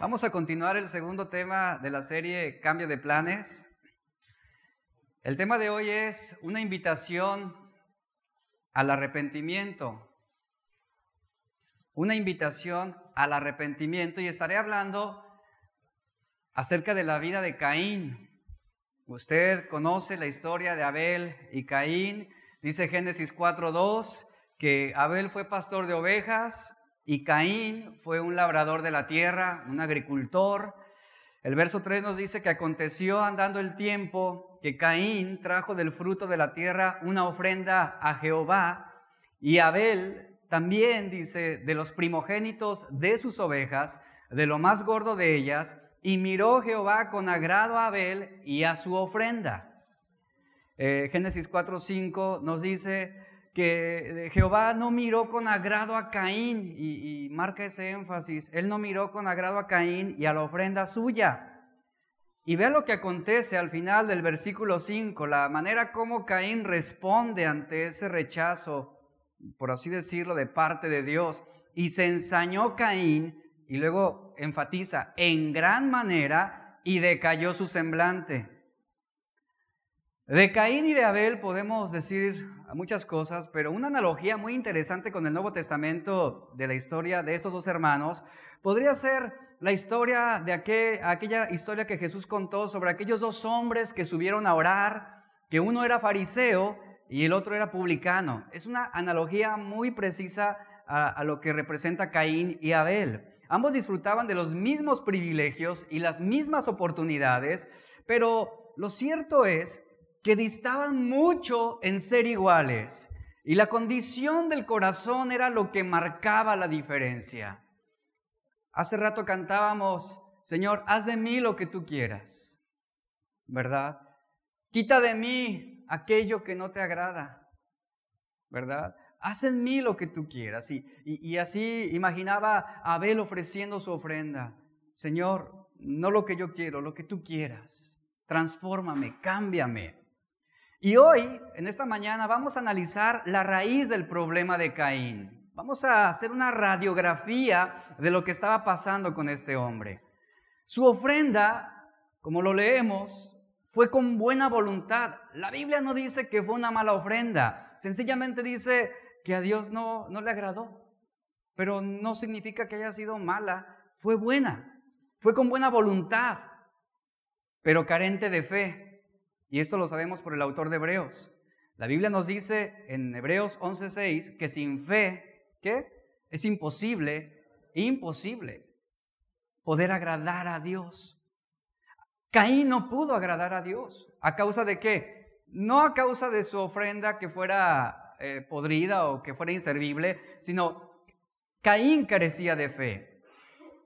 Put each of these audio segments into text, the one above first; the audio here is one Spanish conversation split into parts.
Vamos a continuar el segundo tema de la serie Cambio de Planes. El tema de hoy es una invitación al arrepentimiento. Una invitación al arrepentimiento y estaré hablando acerca de la vida de Caín. Usted conoce la historia de Abel y Caín. Dice Génesis 4.2 que Abel fue pastor de ovejas, y Caín fue un labrador de la tierra, un agricultor. El verso 3 nos dice que aconteció andando el tiempo que Caín trajo del fruto de la tierra una ofrenda a Jehová y Abel también dice de los primogénitos de sus ovejas, de lo más gordo de ellas, y miró Jehová con agrado a Abel y a su ofrenda. Eh, Génesis 4:5 nos dice, que Jehová no miró con agrado a Caín, y, marca ese énfasis, él no miró con agrado a Caín y a la ofrenda suya. Y vea lo que acontece al final del versículo 5, la manera como Caín responde ante ese rechazo, por así decirlo, de parte de Dios. Y se ensañó Caín, y luego enfatiza, en gran manera, y decayó su semblante. De Caín y de Abel podemos decir muchas cosas, pero una analogía muy interesante con el Nuevo Testamento de la historia de estos dos hermanos podría ser la historia de aquella historia que Jesús contó sobre aquellos dos hombres que subieron a orar, que uno era fariseo y el otro era publicano. Es una analogía muy precisa a, a lo que representa Caín y Abel. Ambos disfrutaban de los mismos privilegios y las mismas oportunidades, pero lo cierto es que distaban mucho en ser iguales. Y la condición del corazón era lo que marcaba la diferencia. Hace rato cantábamos, Señor, haz de mí lo que tú quieras, ¿verdad? Quita de mí aquello que no te agrada, ¿verdad? Haz en mí lo que tú quieras. Y, y, así imaginaba Abel ofreciendo su ofrenda. Señor, no lo que yo quiero, lo que tú quieras. Transfórmame, cámbiame. Y hoy, en esta mañana, vamos a analizar la raíz del problema de Caín. Vamos a hacer una radiografía de lo que estaba pasando con este hombre. Su ofrenda, como lo leemos, fue con buena voluntad. La Biblia no dice que fue una mala ofrenda, sencillamente dice que a Dios no, no le agradó. Pero no significa que haya sido mala, fue buena, fue con buena voluntad, pero carente de fe. Y esto lo sabemos por el autor de Hebreos. La Biblia nos dice en Hebreos 11:6 que sin fe, ¿qué? Es imposible, imposible poder agradar a Dios. Caín no pudo agradar a Dios. ¿A causa de qué? No a causa de su ofrenda que fuera eh, podrida o que fuera inservible, sino Caín carecía de fe.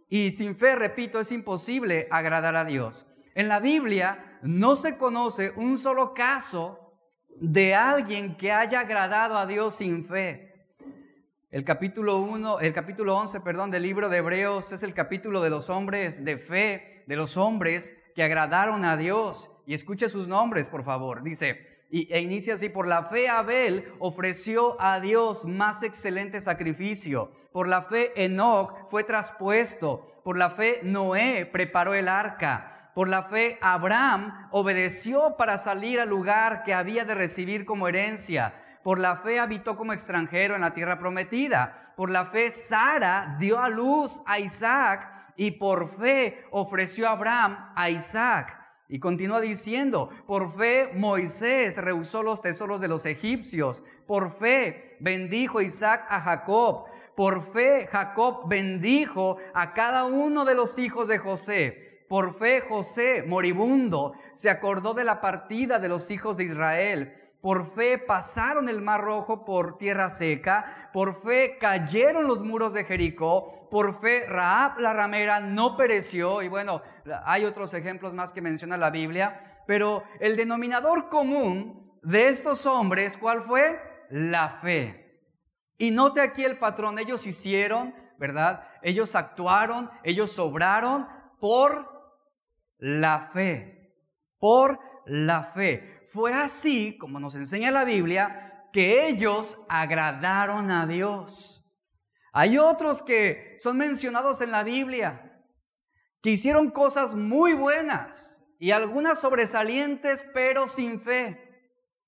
Y sin fe, repito, es imposible agradar a Dios. En la Biblia no se conoce un solo caso de alguien que haya agradado a Dios sin fe. El capítulo 1, el capítulo 11, perdón, del libro de Hebreos es el capítulo de los hombres de fe, de los hombres que agradaron a Dios. Y escuche sus nombres, por favor. Dice, y, e inicia así, por la fe Abel ofreció a Dios más excelente sacrificio. Por la fe Enoch fue traspuesto. Por la fe Noé preparó el arca. Por la fe, Abraham obedeció para salir al lugar que había de recibir como herencia. Por la fe habitó como extranjero en la tierra prometida. Por la fe, Sara dio a luz a Isaac y por fe ofreció Abraham a Isaac. Y continúa diciendo, por fe Moisés rehusó los tesoros de los egipcios. Por fe bendijo Isaac a Jacob. Por fe Jacob bendijo a cada uno de los hijos de José. Por fe José, moribundo, se acordó de la partida de los hijos de Israel. Por fe pasaron el mar rojo por tierra seca. Por fe cayeron los muros de Jericó. Por fe Raab la ramera no pereció. Y bueno, hay otros ejemplos más que menciona la Biblia. Pero el denominador común de estos hombres, ¿cuál fue? La fe. Y note aquí el patrón, ellos hicieron, ¿verdad? Ellos actuaron, ellos sobraron por la fe, por la fe. Fue así, como nos enseña la Biblia, que ellos agradaron a Dios. Hay otros que son mencionados en la Biblia, que hicieron cosas muy buenas y algunas sobresalientes, pero sin fe,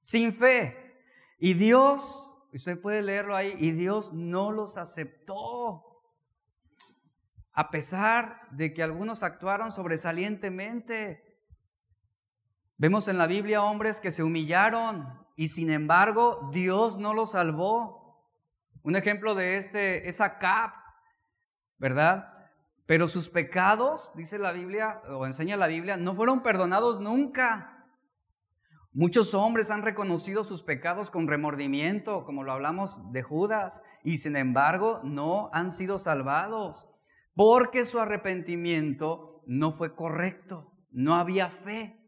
sin fe. Y Dios, usted puede leerlo ahí, y Dios no los aceptó. A pesar de que algunos actuaron sobresalientemente. Vemos en la Biblia hombres que se humillaron y sin embargo Dios no los salvó. Un ejemplo de este es Acab, ¿verdad? Pero sus pecados, dice la Biblia, o enseña la Biblia, no fueron perdonados nunca. Muchos hombres han reconocido sus pecados con remordimiento, como lo hablamos de Judas, y sin embargo no han sido salvados, porque su arrepentimiento no fue correcto, no había fe.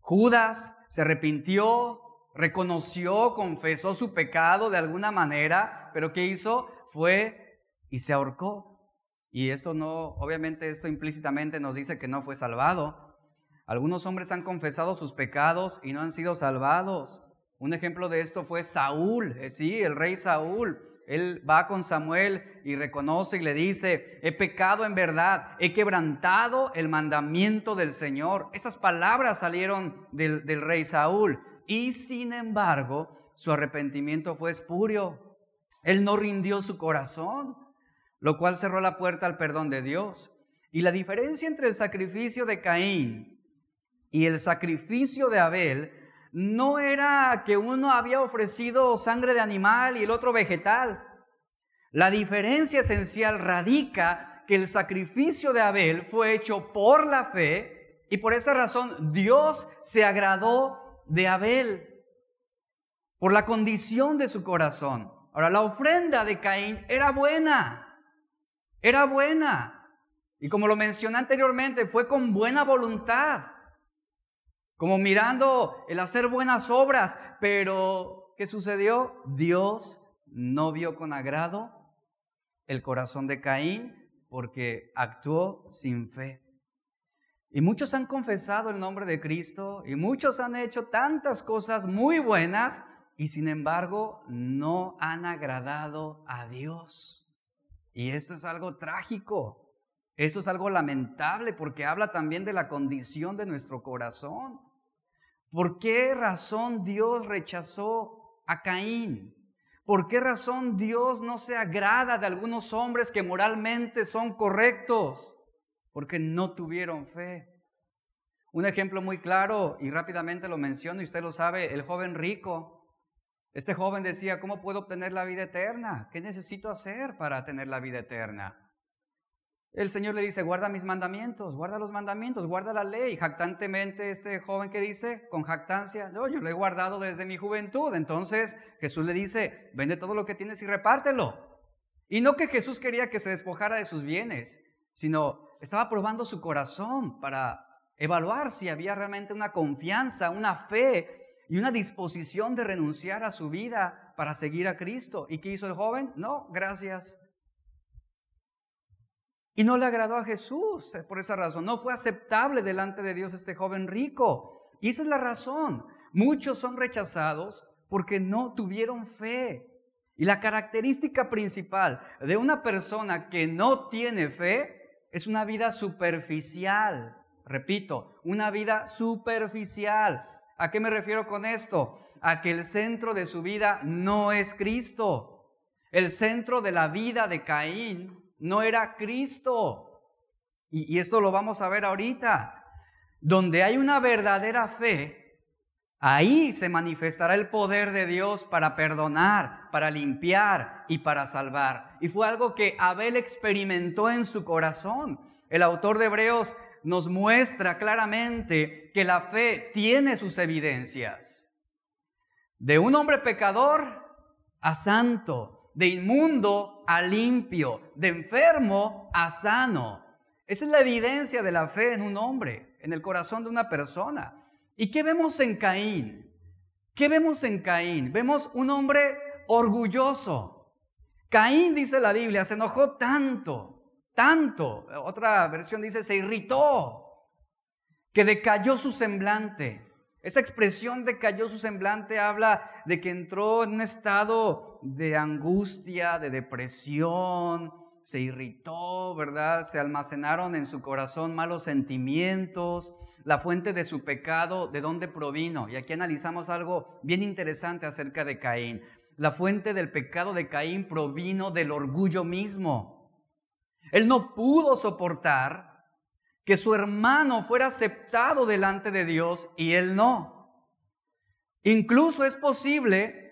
Judas se arrepintió, reconoció, confesó su pecado de alguna manera, pero ¿qué hizo? Fue y se ahorcó. Y esto no, obviamente esto implícitamente nos dice que no fue salvado. Algunos hombres han confesado sus pecados y no han sido salvados. Un ejemplo de esto fue Saúl, eh, sí, el rey Saúl. Él va con Samuel y reconoce y le dice, he pecado en verdad, he quebrantado el mandamiento del Señor. Esas palabras salieron del, rey Saúl y sin embargo su arrepentimiento fue espurio. Él no rindió su corazón lo cual cerró la puerta al perdón de Dios. Y la diferencia entre el sacrificio de Caín y el sacrificio de Abel no era que uno había ofrecido sangre de animal y el otro vegetal. La diferencia esencial radica que el sacrificio de Abel fue hecho por la fe y por esa razón Dios se agradó de Abel por la condición de su corazón. Ahora, la ofrenda de Caín era buena, era buena. Y como lo mencioné anteriormente, fue con buena voluntad. Como mirando el hacer buenas obras. Pero, ¿qué sucedió? Dios no vio con agrado el corazón de Caín porque actuó sin fe. Y muchos han confesado el nombre de Cristo y muchos han hecho tantas cosas muy buenas y sin embargo no han agradado a Dios. Y esto es algo trágico. Eso es algo lamentable porque habla también de la condición de nuestro corazón. ¿Por qué razón Dios rechazó a Caín? ¿Por qué razón Dios no se agrada de algunos hombres que moralmente son correctos? Porque no tuvieron fe. Un ejemplo muy claro, y rápidamente lo menciono, y usted lo sabe, el joven rico este joven decía, ¿cómo puedo obtener la vida eterna? ¿Qué necesito hacer para tener la vida eterna? El Señor le dice, guarda mis mandamientos, guarda los mandamientos, guarda la ley. Jactantemente este joven que dice, con jactancia, yo, yo lo he guardado desde mi juventud. Entonces Jesús le dice, vende todo lo que tienes y repártelo. Y no que Jesús quería que se despojara de sus bienes, sino estaba probando su corazón para evaluar si había realmente una confianza, una fe y una disposición de renunciar a su vida para seguir a Cristo. ¿Y qué hizo el joven? No, gracias. Y no le agradó a Jesús eh, por esa razón. No fue aceptable delante de Dios este joven rico. Y esa es la razón. Muchos son rechazados porque no tuvieron fe. Y la característica principal de una persona que no tiene fe es una vida superficial. Repito, una vida superficial. ¿A qué me refiero con esto? A que el centro de su vida no es Cristo. El centro de la vida de Caín no era Cristo. Y, esto lo vamos a ver ahorita. Donde hay una verdadera fe, ahí se manifestará el poder de Dios para perdonar, para limpiar y para salvar. Y fue algo que Abel experimentó en su corazón. El autor de Hebreos nos muestra claramente que la fe tiene sus evidencias. De un hombre pecador a santo, de inmundo a limpio, de enfermo a sano. Esa es la evidencia de la fe en un hombre, en el corazón de una persona. ¿Y qué vemos en Caín? ¿Qué vemos en Caín? Vemos un hombre orgulloso. Caín, dice la Biblia, se enojó tanto tanto, otra versión dice, se irritó, que decayó su semblante. Esa expresión decayó su semblante habla de que entró en un estado de angustia, de depresión, se irritó, ¿verdad? Se almacenaron en su corazón malos sentimientos, la fuente de su pecado, ¿de dónde provino? Y aquí analizamos algo bien interesante acerca de Caín. La fuente del pecado de Caín provino del orgullo mismo. Él no pudo soportar que su hermano fuera aceptado delante de Dios y él no. Incluso es posible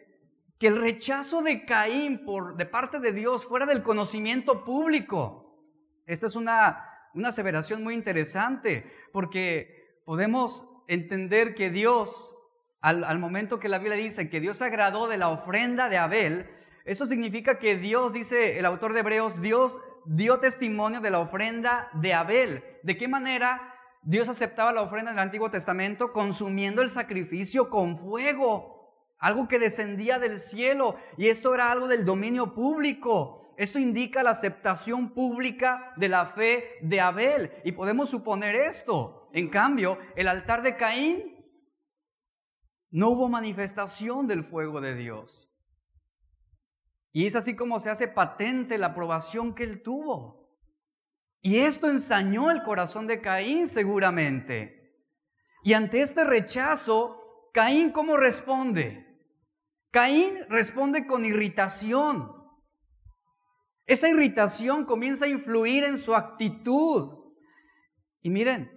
que el rechazo de Caín por, de parte de Dios fuera del conocimiento público. Esta es una, una aseveración muy interesante porque podemos entender que Dios, al, al momento que la Biblia dice que Dios agradó de la ofrenda de Abel, eso significa que Dios, dice el autor de Hebreos, Dios dio testimonio de la ofrenda de Abel. ¿De qué manera Dios aceptaba la ofrenda del Antiguo Testamento? Consumiendo el sacrificio con fuego algo que descendía del cielo y esto era algo del dominio público. Esto indica la aceptación pública de la fe de Abel y podemos suponer esto. En cambio, el altar de Caín no hubo manifestación del fuego de Dios. Y es así como se hace patente la aprobación que él tuvo. Y esto ensañó el corazón de Caín seguramente. Y ante este rechazo, Caín cómo responde? Caín responde con irritación. Esa irritación comienza a influir en su actitud. Y miren,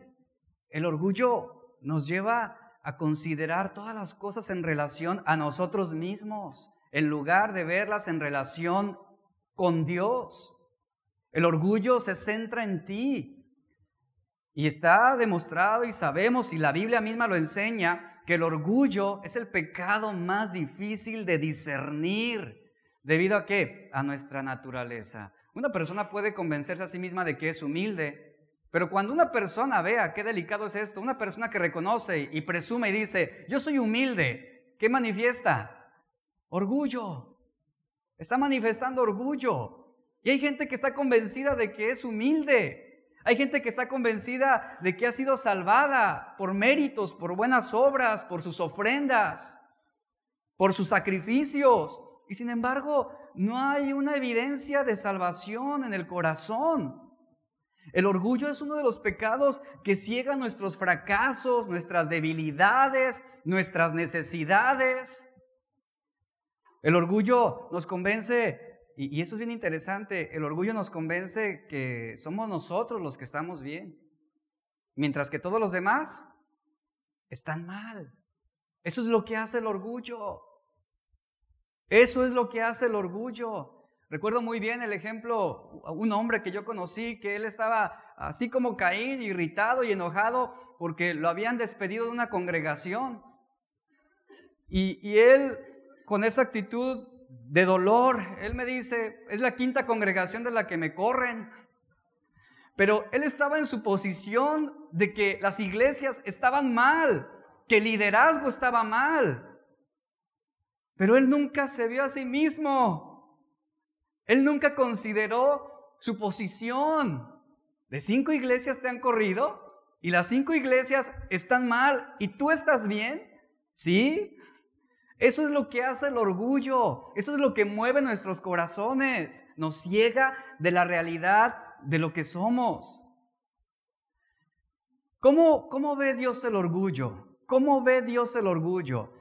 el orgullo nos lleva a considerar todas las cosas en relación a nosotros mismos, en lugar de verlas en relación con Dios. El orgullo se centra en ti. Y está demostrado y sabemos, y la Biblia misma lo enseña, que el orgullo es el pecado más difícil de discernir. ¿Debido a qué? A nuestra naturaleza. Una persona puede convencerse a sí misma de que es humilde, pero cuando una persona vea qué delicado es esto, una persona que reconoce y presume y dice, yo soy humilde, ¿qué manifiesta? Orgullo. Está manifestando orgullo. Y hay gente que está convencida de que es humilde, hay gente que está convencida de que ha sido salvada por méritos, por buenas obras, por sus ofrendas, por sus sacrificios. Y sin embargo, no hay una evidencia de salvación en el corazón. El orgullo es uno de los pecados que ciega nuestros fracasos, nuestras debilidades, nuestras necesidades. El orgullo nos convence y, eso es bien interesante, el orgullo nos convence que somos nosotros los que estamos bien, mientras que todos los demás están mal. Eso es lo que hace el orgullo. Eso es lo que hace el orgullo. Recuerdo muy bien el ejemplo, un hombre que yo conocí, que él estaba así como Caín, irritado y enojado porque lo habían despedido de una congregación. Y, y él, con esa actitud de dolor. Él me dice, es la quinta congregación de la que me corren. Pero él estaba en su posición de que las iglesias estaban mal, que el liderazgo estaba mal. Pero él nunca se vio a sí mismo. Él nunca consideró su posición. De cinco iglesias te han corrido y las cinco iglesias están mal y tú estás bien. Sí, eso es lo que hace el orgullo, eso es lo que mueve nuestros corazones, nos ciega de la realidad de lo que somos. ¿Cómo, cómo ve Dios el orgullo? ¿Cómo ve Dios el orgullo?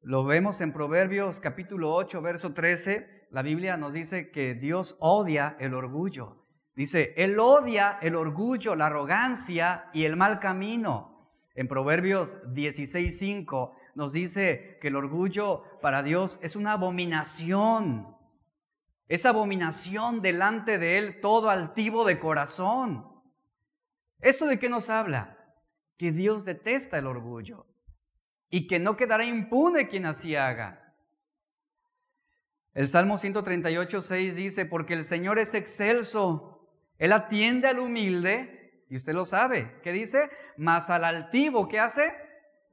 Lo vemos en Proverbios capítulo 8, verso 13. La Biblia nos dice que Dios odia el orgullo. Dice, Él odia el orgullo, la arrogancia y el mal camino. En Proverbios 16, 5 nos dice que el orgullo para Dios es una abominación. Es abominación delante de Él todo altivo de corazón. ¿Esto de qué nos habla? Que Dios detesta el orgullo y que no quedará impune quien así haga. El Salmo 138, 6 dice, porque el Señor es excelso, Él atiende al humilde, y usted lo sabe, ¿qué dice? Mas al altivo, ¿qué hace?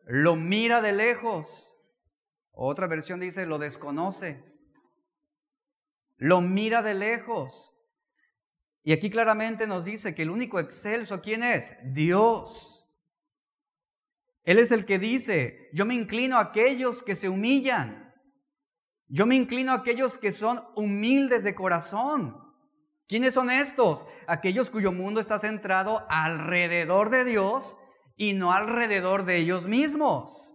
Lo mira de lejos. Otra versión dice, lo desconoce. Lo mira de lejos. Y aquí claramente nos dice que el único excelso, ¿quién es? Dios. Él es el que dice, yo me inclino a aquellos que se humillan. Yo me inclino a aquellos que son humildes de corazón. ¿Quiénes son estos? Aquellos cuyo mundo está centrado alrededor de Dios y no alrededor de ellos mismos.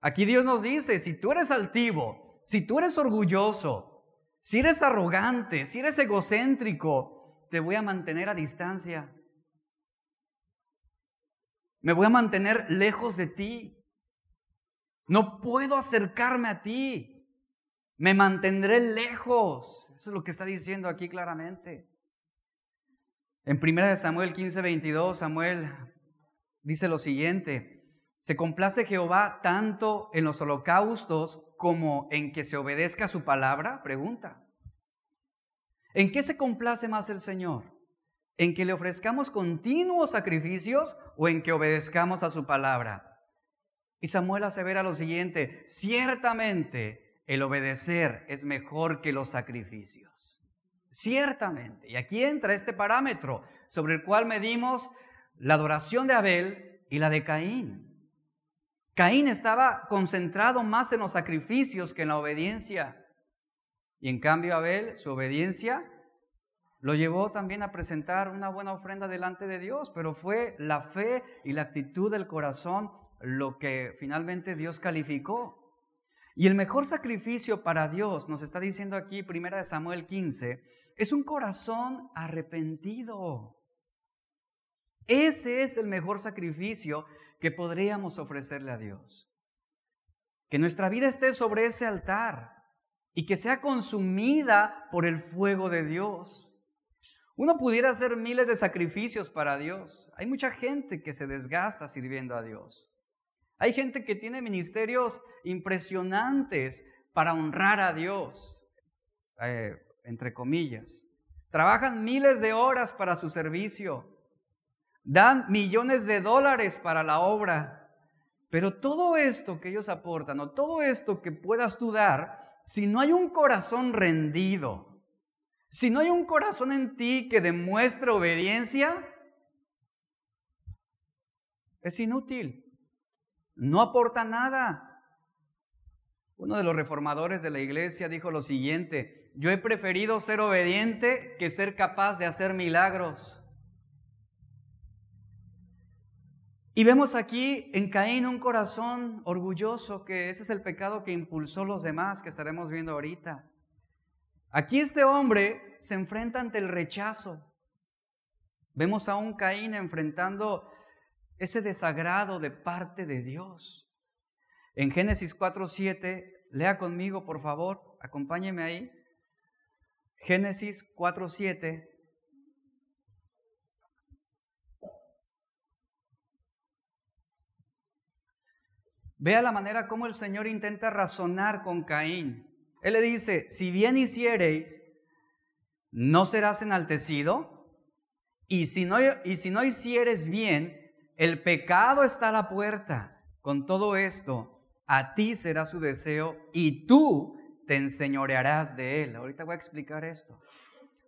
Aquí Dios nos dice, si tú eres altivo, si tú eres orgulloso, si eres arrogante, si eres egocéntrico, te voy a mantener a distancia. Me voy a mantener lejos de ti. No puedo acercarme a ti. Me mantendré lejos. Eso es lo que está diciendo aquí claramente. En 1 Samuel 15, 22, Samuel dice lo siguiente. ¿Se complace Jehová tanto en los holocaustos como en que se obedezca su palabra? Pregunta. ¿En qué se complace más el Señor? ¿En que le ofrezcamos continuos sacrificios o en que obedezcamos a su palabra? Y Samuel asevera lo siguiente, ciertamente el obedecer es mejor que los sacrificios. Ciertamente. Y aquí entra este parámetro sobre el cual medimos la adoración de Abel y la de Caín. Caín estaba concentrado más en los sacrificios que en la obediencia. Y en cambio Abel, su obediencia, lo llevó también a presentar una buena ofrenda delante de Dios, pero fue la fe y la actitud del corazón lo que finalmente Dios calificó. Y el mejor sacrificio para Dios, nos está diciendo aquí, primera de Samuel 15, es un corazón arrepentido. Ese es el mejor sacrificio que podríamos ofrecerle a Dios. Que nuestra vida esté sobre ese altar y que sea consumida por el fuego de Dios. Uno pudiera hacer miles de sacrificios para Dios. Hay mucha gente que se desgasta sirviendo a Dios. Hay gente que tiene ministerios impresionantes para honrar a Dios, eh, entre comillas. Trabajan miles de horas para su servicio dan millones de dólares para la obra, pero todo esto que ellos aportan o todo esto que puedas tú dar, si no hay un corazón rendido, si no hay un corazón en ti que demuestre obediencia, es inútil, no aporta nada. Uno de los reformadores de la iglesia dijo lo siguiente, yo he preferido ser obediente que ser capaz de hacer milagros. Y vemos aquí en Caín un corazón orgulloso, que ese es el pecado que impulsó los demás, que estaremos viendo ahorita. Aquí este hombre se enfrenta ante el rechazo. Vemos a un Caín enfrentando ese desagrado de parte de Dios. En Génesis 4.7, lea conmigo, por favor, acompáñeme ahí. Génesis 4.7 Vea la manera como el Señor intenta razonar con Caín. Él le dice, si bien hiciereis, ¿no serás enaltecido? Y si no, y si no hicieres bien, el pecado está a la puerta. Con todo esto, a ti será su deseo y tú te enseñorearás de él. Ahorita voy a explicar esto.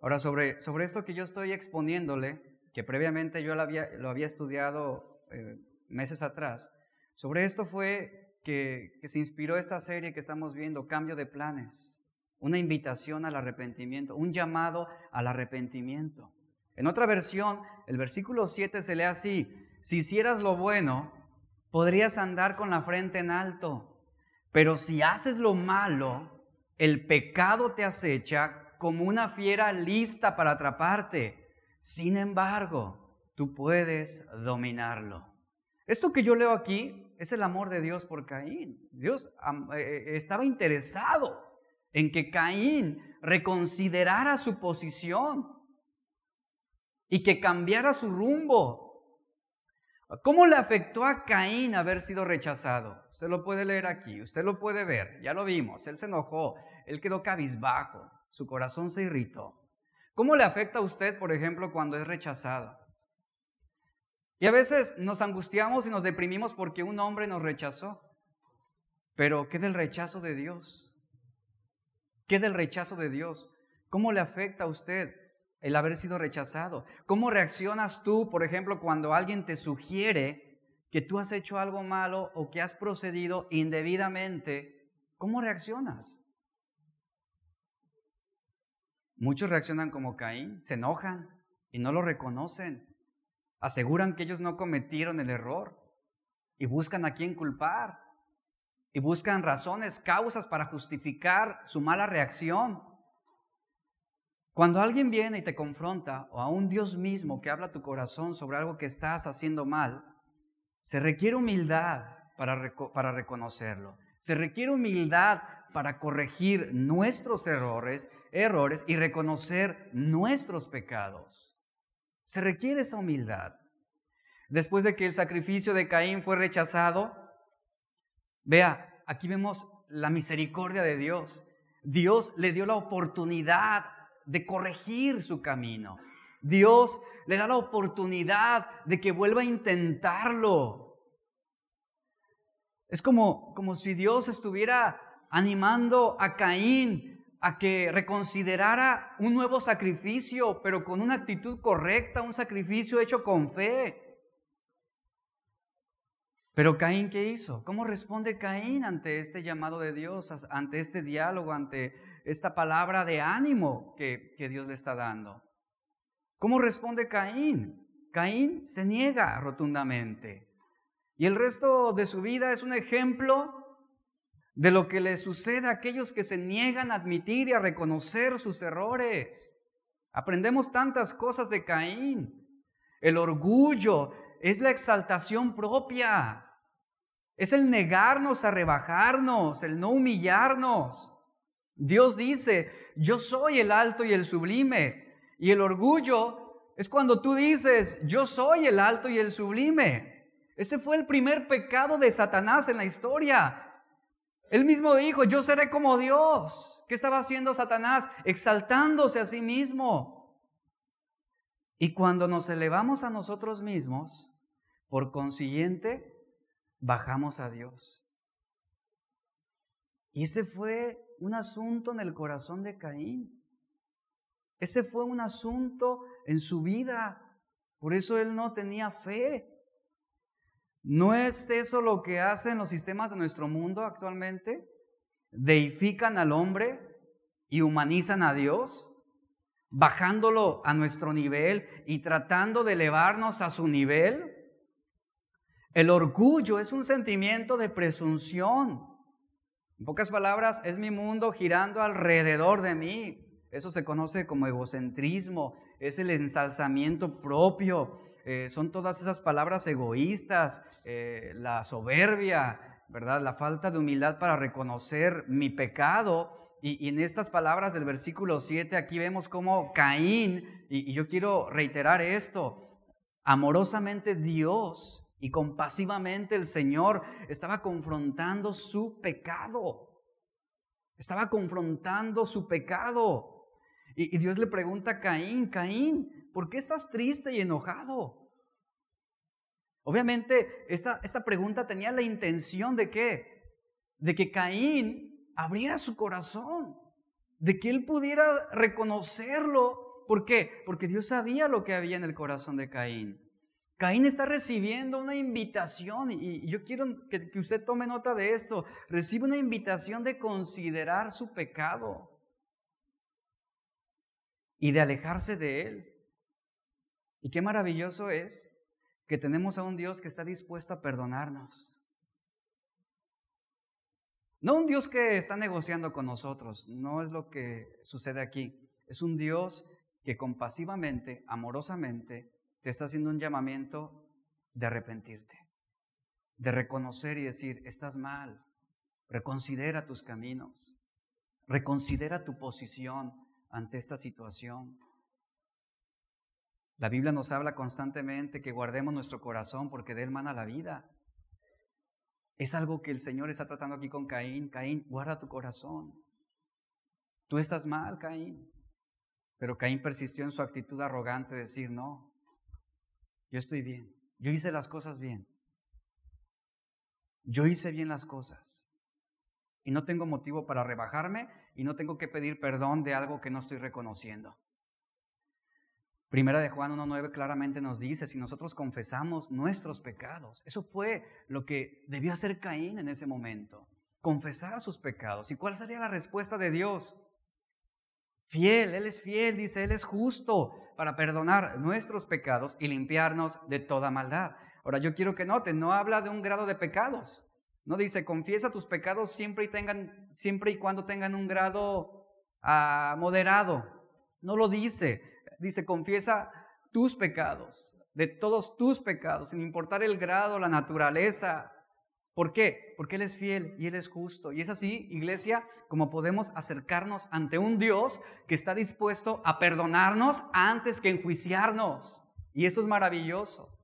Ahora, sobre, sobre esto que yo estoy exponiéndole, que previamente yo lo había, estudiado eh, meses atrás, sobre esto fue que, se inspiró esta serie que estamos viendo, Cambio de Planes, una invitación al arrepentimiento, un llamado al arrepentimiento. En otra versión, el versículo 7 se lee así, si hicieras lo bueno, podrías andar con la frente en alto, pero si haces lo malo, el pecado te acecha como una fiera lista para atraparte. Sin embargo, tú puedes dominarlo. Esto que yo leo aquí es el amor de Dios por Caín. Dios eh, estaba interesado en que Caín reconsiderara su posición y que cambiara su rumbo. ¿Cómo le afectó a Caín haber sido rechazado? Usted lo puede leer aquí, usted lo puede ver, ya lo vimos, él se enojó, él quedó cabizbajo, su corazón se irritó. ¿Cómo le afecta a usted, por ejemplo, cuando es rechazado? Y a veces nos angustiamos y nos deprimimos porque un hombre nos rechazó. Pero ¿qué del rechazo de Dios? ¿Qué del rechazo de Dios? ¿Cómo le afecta a usted el haber sido rechazado? ¿Cómo reaccionas tú, por ejemplo, cuando alguien te sugiere que tú has hecho algo malo o que has procedido indebidamente? ¿Cómo reaccionas? Muchos reaccionan como Caín, se enojan y no lo reconocen. Aseguran que ellos no cometieron el error y buscan a quién culpar y buscan razones, causas para justificar su mala reacción. Cuando alguien viene y te confronta, o a un Dios mismo que habla a tu corazón sobre algo que estás haciendo mal, se requiere humildad para, para reconocerlo. Se requiere humildad para corregir nuestros errores, errores y reconocer nuestros pecados. Se requiere esa humildad. Después de que el sacrificio de Caín fue rechazado, vea, aquí vemos la misericordia de Dios. Dios le dio la oportunidad de corregir su camino. Dios le da la oportunidad de que vuelva a intentarlo. Es como, como si Dios estuviera animando a Caín a que reconsiderara un nuevo sacrificio, pero con una actitud correcta, un sacrificio hecho con fe. Pero Caín, ¿qué hizo? ¿Cómo responde Caín ante este llamado de Dios, ante este diálogo, ante esta palabra de ánimo que, que Dios le está dando? ¿Cómo responde Caín? Caín se niega rotundamente. Y el resto de su vida es un ejemplo de lo que le sucede a aquellos que se niegan a admitir y a reconocer sus errores. Aprendemos tantas cosas de Caín. El orgullo es la exaltación propia. Es el negarnos a rebajarnos, el no humillarnos. Dios dice, yo soy el alto y el sublime. Y el orgullo es cuando tú dices, yo soy el alto y el sublime. Ese fue el primer pecado de Satanás en la historia. Él mismo dijo, yo seré como Dios. ¿Qué estaba haciendo Satanás? Exaltándose a sí mismo. Y cuando nos elevamos a nosotros mismos, por consiguiente, bajamos a Dios. Y ese fue un asunto en el corazón de Caín. Ese fue un asunto en su vida. Por eso él no tenía fe. ¿No es eso lo que hacen los sistemas de nuestro mundo actualmente? Deifican al hombre y humanizan a Dios, bajándolo a nuestro nivel y tratando de elevarnos a su nivel. El orgullo es un sentimiento de presunción. En pocas palabras, es mi mundo girando alrededor de mí. Eso se conoce como egocentrismo, es el ensalzamiento propio, eh, son todas esas palabras egoístas, eh, la soberbia, ¿verdad? La falta de humildad para reconocer mi pecado. Y, en estas palabras del versículo 7 aquí vemos cómo Caín, y, y yo quiero reiterar esto, amorosamente Dios y compasivamente el Señor estaba confrontando su pecado. Estaba confrontando su pecado. Y, Dios le pregunta a Caín, Caín, ¿por qué estás triste y enojado? Obviamente, esta, esta pregunta tenía la intención de qué? De que Caín abriera su corazón, de que él pudiera reconocerlo. ¿Por qué? Porque Dios sabía lo que había en el corazón de Caín. Caín está recibiendo una invitación y yo quiero que, que, usted tome nota de esto. Recibe una invitación de considerar su pecado y de alejarse de él. Y qué maravilloso es que tenemos a un Dios que está dispuesto a perdonarnos. No un Dios que está negociando con nosotros, no es lo que sucede aquí. Es un Dios que compasivamente, amorosamente, te está haciendo un llamamiento de arrepentirte, de reconocer y decir, estás mal, reconsidera tus caminos, reconsidera tu posición ante esta situación. La Biblia nos habla constantemente que guardemos nuestro corazón porque de él mana la vida. Es algo que el Señor está tratando aquí con Caín. Caín, guarda tu corazón. Tú estás mal, Caín. Pero Caín persistió en su actitud arrogante de decir, no, yo estoy bien. Yo hice las cosas bien. Yo hice bien las cosas. Y no tengo motivo para rebajarme y no tengo que pedir perdón de algo que no estoy reconociendo. Primera de Juan 1.9 claramente nos dice, si nosotros confesamos nuestros pecados, eso fue lo que debió hacer Caín en ese momento, confesar sus pecados. ¿Y cuál sería la respuesta de Dios? Fiel, Él es fiel, dice, Él es justo para perdonar nuestros pecados y limpiarnos de toda maldad. Ahora yo quiero que noten, no habla de un grado de pecados. No dice, confiesa tus pecados siempre y, tengan, siempre y cuando tengan un grado ah, moderado. No lo dice. Dice, confiesa tus pecados, de todos tus pecados, sin importar el grado, la naturaleza. ¿Por qué? Porque Él es fiel y Él es justo. Y es así, iglesia, como podemos acercarnos ante un Dios que está dispuesto a perdonarnos antes que enjuiciarnos. Y eso es maravilloso.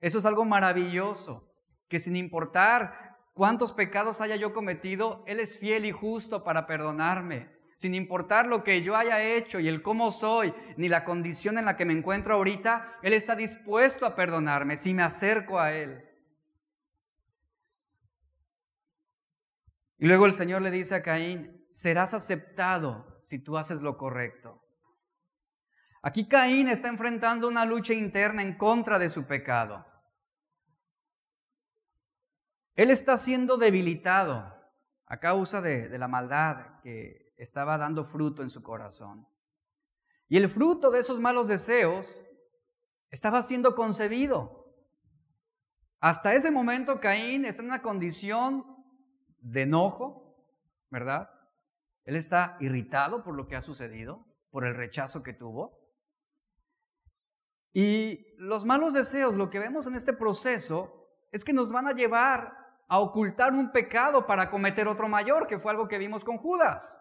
Eso es algo maravilloso, que sin importar cuántos pecados haya yo cometido, Él es fiel y justo para perdonarme. Sin importar lo que yo haya hecho y el cómo soy, ni la condición en la que me encuentro ahorita, Él está dispuesto a perdonarme si me acerco a Él. Y luego el Señor le dice a Caín, serás aceptado si tú haces lo correcto. Aquí Caín está enfrentando una lucha interna en contra de su pecado. Él está siendo debilitado a causa de, la maldad que estaba dando fruto en su corazón. Y el fruto de esos malos deseos estaba siendo concebido. Hasta ese momento Caín está en una condición de enojo, ¿verdad? Él está irritado por lo que ha sucedido, por el rechazo que tuvo. Y los malos deseos, lo que vemos en este proceso, es que nos van a llevar a ocultar un pecado para cometer otro mayor, que fue algo que vimos con Judas.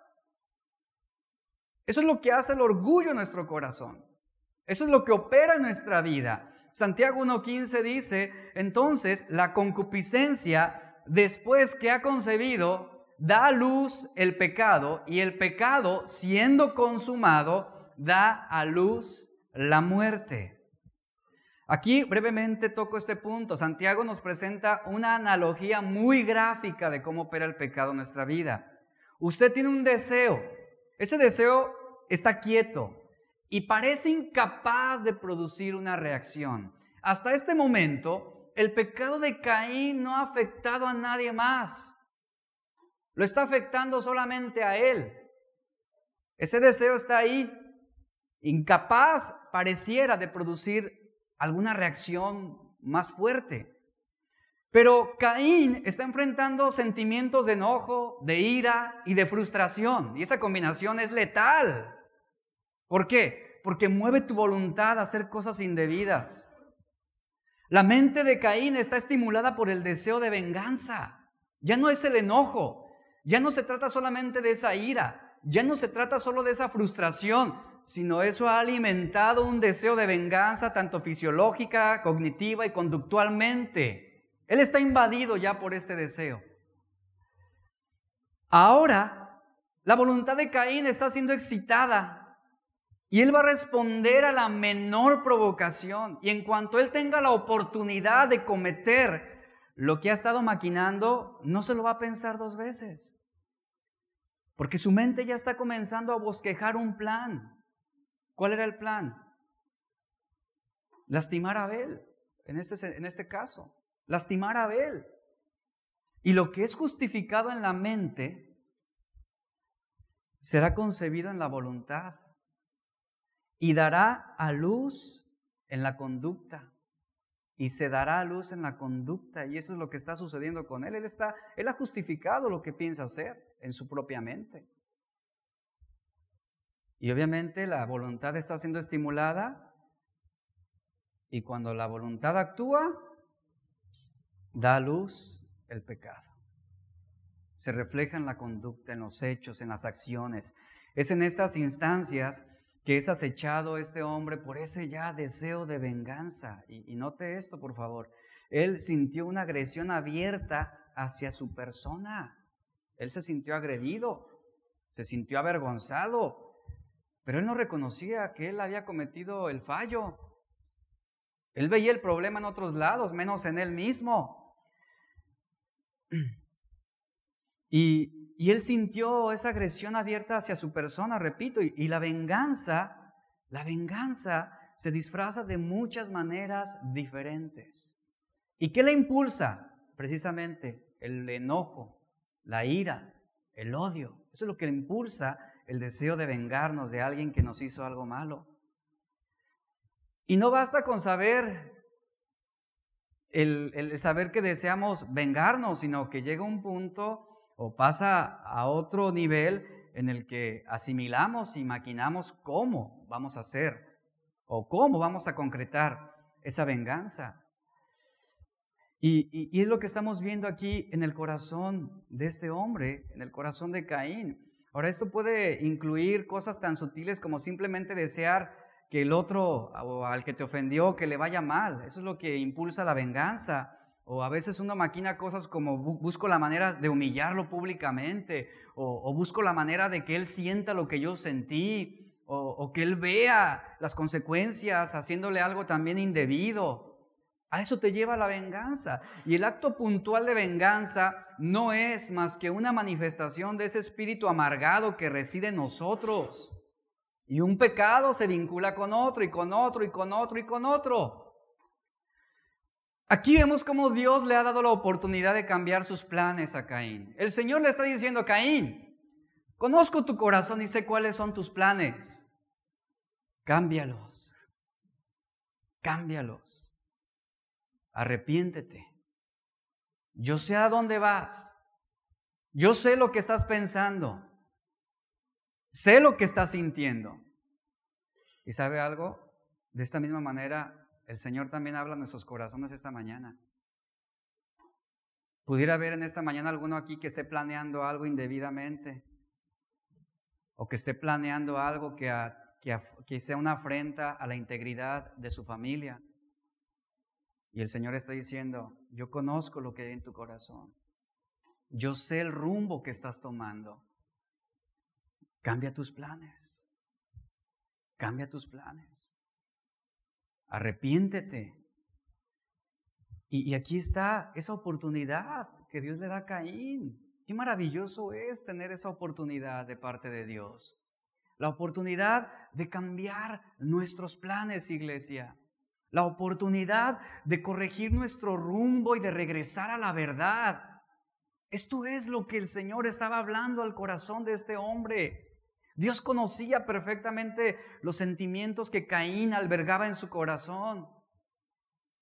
Eso es lo que hace el orgullo en nuestro corazón. Eso es lo que opera en nuestra vida. Santiago 1.15 dice, entonces la concupiscencia, después que ha concebido, da a luz el pecado y el pecado, siendo consumado, da a luz la muerte. Aquí brevemente toco este punto. Santiago nos presenta una analogía muy gráfica de cómo opera el pecado en nuestra vida. Usted tiene un deseo. Ese deseo está quieto y parece incapaz de producir una reacción. Hasta este momento, el pecado de Caín no ha afectado a nadie más. Lo está afectando solamente a él. Ese deseo está ahí, incapaz pareciera de producir alguna reacción más fuerte. Pero Caín está enfrentando sentimientos de enojo, de ira y de frustración. Y esa combinación es letal. ¿Por qué? Porque mueve tu voluntad a hacer cosas indebidas. La mente de Caín está estimulada por el deseo de venganza. Ya no es el enojo. Ya no se trata solamente de esa ira. Ya no se trata solo de esa frustración sino eso ha alimentado un deseo de venganza tanto fisiológica, cognitiva y conductualmente. Él está invadido ya por este deseo. Ahora, la voluntad de Caín está siendo excitada y él va a responder a la menor provocación. Y en cuanto él tenga la oportunidad de cometer lo que ha estado maquinando, no se lo va a pensar dos veces. Porque su mente ya está comenzando a bosquejar un plan. ¿Cuál era el plan? Lastimar a Abel, en este, en este caso. Lastimar a Abel. Y lo que es justificado en la mente será concebido en la voluntad y dará a luz en la conducta y se dará a luz en la conducta y eso es lo que está sucediendo con él. Él está él ha justificado lo que piensa hacer en su propia mente. Y obviamente la voluntad está siendo estimulada y cuando la voluntad actúa, da a luz el pecado. Se refleja en la conducta, en los hechos, en las acciones. Es en estas instancias que es acechado este hombre por ese ya deseo de venganza. Y, note esto, por favor. Él sintió una agresión abierta hacia su persona. Él se sintió agredido, se sintió avergonzado, pero él no reconocía que él había cometido el fallo. Él veía el problema en otros lados, menos en él mismo. Y, y él sintió esa agresión abierta hacia su persona, repito, y, la venganza, la venganza se disfraza de muchas maneras diferentes. ¿Y qué le impulsa? Precisamente el enojo, la ira, el odio. Eso es lo que le impulsa el deseo de vengarnos de alguien que nos hizo algo malo. Y no basta con saber el, saber que deseamos vengarnos, sino que llega un punto o pasa a otro nivel en el que asimilamos y maquinamos cómo vamos a hacer o cómo vamos a concretar esa venganza. Y, es lo que estamos viendo aquí en el corazón de este hombre, en el corazón de Caín. Ahora, esto puede incluir cosas tan sutiles como simplemente desear que el otro o al que te ofendió que le vaya mal. Eso es lo que impulsa la venganza. O a veces uno maquina cosas como busco la manera de humillarlo públicamente, o, busco la manera de que él sienta lo que yo sentí, o, o que él vea las consecuencias haciéndole algo también indebido. A eso te lleva la venganza. Y el acto puntual de venganza no es más que una manifestación de ese espíritu amargado que reside en nosotros. Y un pecado se vincula con otro y con otro y con otro y con otro. Aquí vemos cómo Dios le ha dado la oportunidad de cambiar sus planes a Caín. El Señor le está diciendo, Caín, conozco tu corazón y sé cuáles son tus planes. Cámbialos. Cámbialos. Arrepiéntete. Yo sé a dónde vas. Yo sé lo que estás pensando. Sé lo que está sintiendo. ¿Y sabe algo? De esta misma manera, el Señor también habla a nuestros corazones esta mañana. Pudiera haber en esta mañana alguno aquí que esté planeando algo indebidamente o que esté planeando algo que, que sea una afrenta a la integridad de su familia. Y el Señor está diciendo, yo conozco lo que hay en tu corazón. Yo sé el rumbo que estás tomando. Cambia tus planes. Cambia tus planes. Arrepiéntete. Y, aquí está esa oportunidad que Dios le da a Caín. Qué maravilloso es tener esa oportunidad de parte de Dios. La oportunidad de cambiar nuestros planes, iglesia. La oportunidad de corregir nuestro rumbo y de regresar a la verdad. Esto es lo que el Señor estaba hablando al corazón de este hombre. Dios conocía perfectamente los sentimientos que Caín albergaba en su corazón.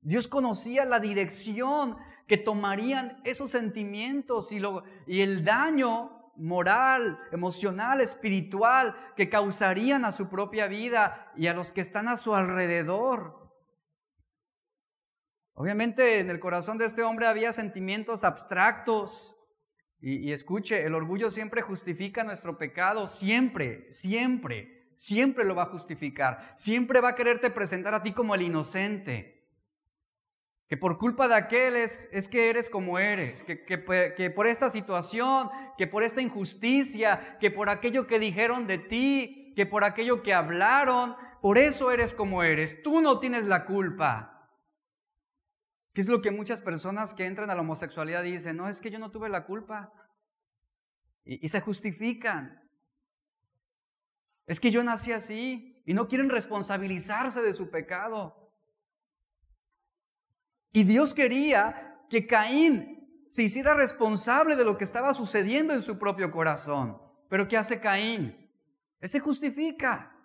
Dios conocía la dirección que tomarían esos sentimientos y, el daño moral, emocional, espiritual que causarían a su propia vida y a los que están a su alrededor. Obviamente en el corazón de este hombre había sentimientos abstractos, y, escuche, el orgullo siempre justifica nuestro pecado, siempre, siempre, siempre lo va a justificar. Siempre va a quererte presentar a ti como el inocente. Que por culpa de aquel es, que eres como eres, que, que por esta situación, que por esta injusticia, que por aquello que dijeron de ti, que por aquello que hablaron, por eso eres como eres. Tú no tienes la culpa. ¿Qué es lo que muchas personas que entran a la homosexualidad dicen? No, es que yo no tuve la culpa. Y, se justifican. Es que yo nací así y no quieren responsabilizarse de su pecado. Y Dios quería que Caín se hiciera responsable de lo que estaba sucediendo en su propio corazón. Pero ¿qué hace Caín? Él se justifica.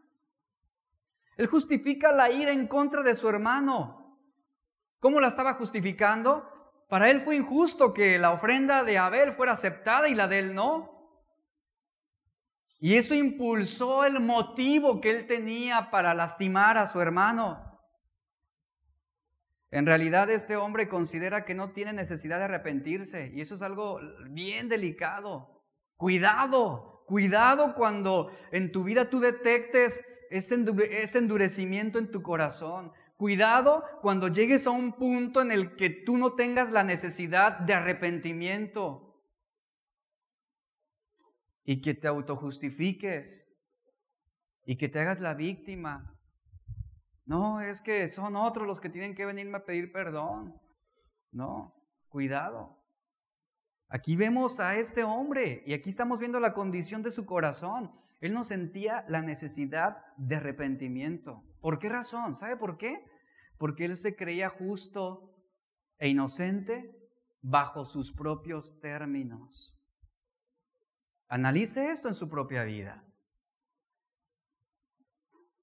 Él justifica la ira en contra de su hermano. ¿Cómo la estaba justificando? Para él fue injusto que la ofrenda de Abel fuera aceptada y la de él no. Y eso impulsó el motivo que él tenía para lastimar a su hermano. En realidad este hombre considera que no tiene necesidad de arrepentirse y eso es algo bien delicado. Cuidado, cuidado cuando en tu vida tú detectes ese endurecimiento en tu corazón. Cuidado cuando llegues a un punto en el que tú no tengas la necesidad de arrepentimiento y que te autojustifiques y que te hagas la víctima. No, es que son otros los que tienen que venirme a pedir perdón. No, cuidado. Aquí vemos a este hombre y aquí estamos viendo la condición de su corazón. Él no sentía la necesidad de arrepentimiento. ¿Por qué razón? ¿Sabe por qué? Porque él se creía justo e inocente bajo sus propios términos. Analice esto en su propia vida.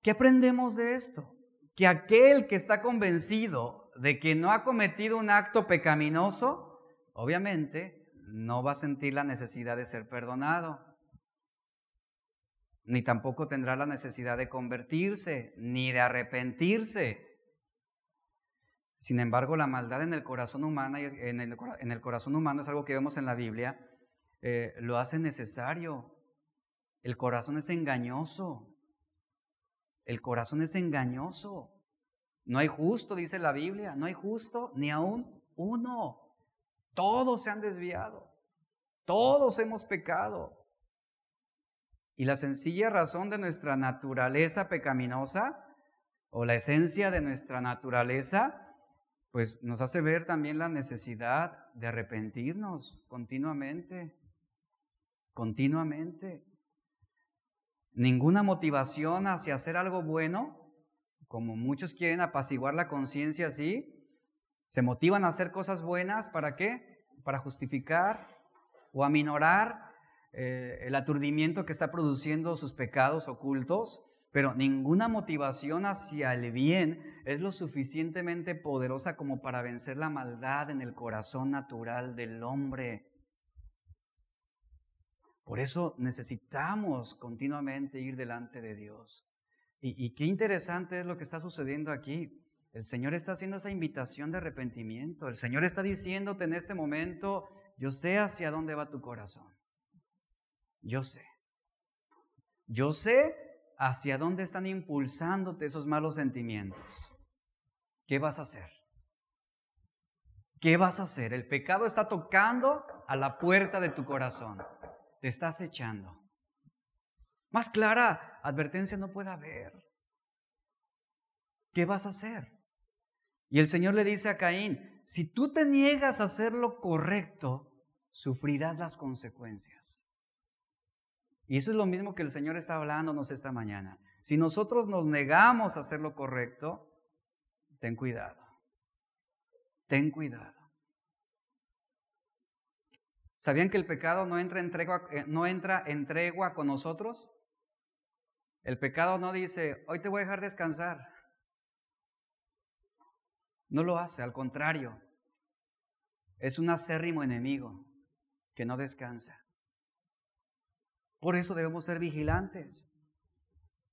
¿Qué aprendemos de esto? Que aquel que está convencido de que no ha cometido un acto pecaminoso, obviamente no va a sentir la necesidad de ser perdonado, ni tampoco tendrá la necesidad de convertirse, ni de arrepentirse. Sin embargo, la maldad en el corazón humano, en el, corazón humano es algo que vemos en la Biblia, eh, lo hace necesario. El corazón es engañoso. El corazón es engañoso. No hay justo, dice la Biblia, no hay justo ni aún uno. Todos se han desviado. Todos hemos pecado. Y la sencilla razón de nuestra naturaleza pecaminosa o la esencia de nuestra naturaleza pues nos hace ver también la necesidad de arrepentirnos continuamente, continuamente. Ninguna motivación hacia hacer algo bueno, como muchos quieren apaciguar la conciencia así, se motivan a hacer cosas buenas, ¿para qué? Para justificar o aminorar eh, el aturdimiento que está produciendo sus pecados ocultos pero ninguna motivación hacia el bien es lo suficientemente poderosa como para vencer la maldad en el corazón natural del hombre. Por eso necesitamos continuamente ir delante de Dios. Y, qué interesante es lo que está sucediendo aquí. El Señor está haciendo esa invitación de arrepentimiento. El Señor está diciéndote en este momento, yo sé hacia dónde va tu corazón. Yo sé. Yo sé hacia dónde están impulsándote esos malos sentimientos. ¿Qué vas a hacer? ¿Qué vas a hacer? El pecado está tocando a la puerta de tu corazón. Te estás echando. Más clara advertencia no puede haber. ¿Qué vas a hacer? Y el Señor le dice a Caín, si tú te niegas a hacer lo correcto, sufrirás las consecuencias. Y eso es lo mismo que el Señor está hablándonos esta mañana. Si nosotros nos negamos a hacer lo correcto, ten cuidado. Ten cuidado. ¿Sabían que el pecado no entra en tregua, eh, no entra en tregua con nosotros? El pecado no dice, hoy te voy a dejar descansar. No lo hace, al contrario. Es un acérrimo enemigo que no descansa. Por eso debemos ser vigilantes.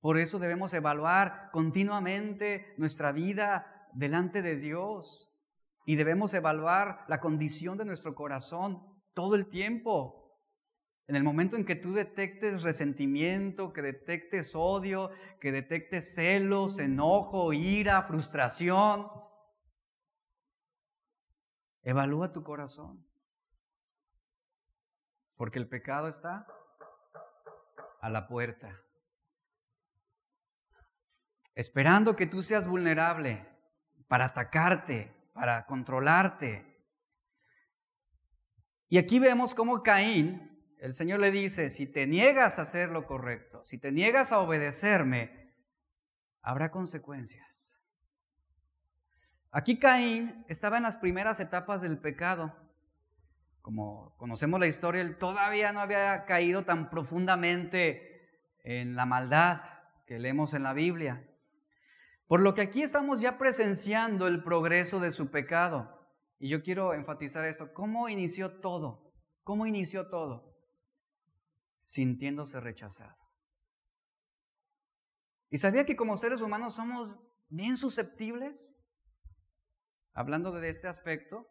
Por eso debemos evaluar continuamente nuestra vida delante de Dios. Y debemos evaluar la condición de nuestro corazón todo el tiempo. En el momento en que tú detectes resentimiento, que detectes odio, que detectes celos, enojo, ira, frustración, evalúa tu corazón. Porque el pecado está a la puerta, esperando que tú seas vulnerable para atacarte, para controlarte. Y aquí vemos cómo Caín, el Señor le dice, si te niegas a hacer lo correcto, si te niegas a obedecerme, habrá consecuencias. Aquí Caín estaba en las primeras etapas del pecado. Como conocemos la historia, él todavía no había caído tan profundamente en la maldad que leemos en la Biblia. Por lo que aquí estamos ya presenciando el progreso de su pecado. Y yo quiero enfatizar esto. ¿Cómo inició todo? ¿Cómo inició todo? Sintiéndose rechazado. ¿Y sabía que como seres humanos somos bien susceptibles? Hablando de este aspecto,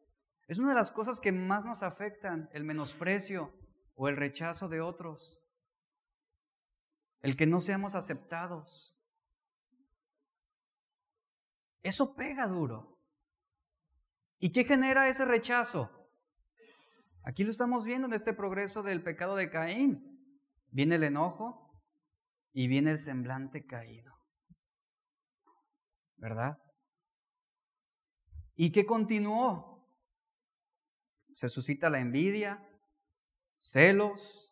es una de las cosas que más nos afectan, el menosprecio o el rechazo de otros. El que no seamos aceptados. Eso pega duro. ¿Y qué genera ese rechazo? Aquí lo estamos viendo en este progreso del pecado de Caín. Viene el enojo y viene el semblante caído. ¿Verdad? ¿Y qué continuó? Se suscita la envidia, celos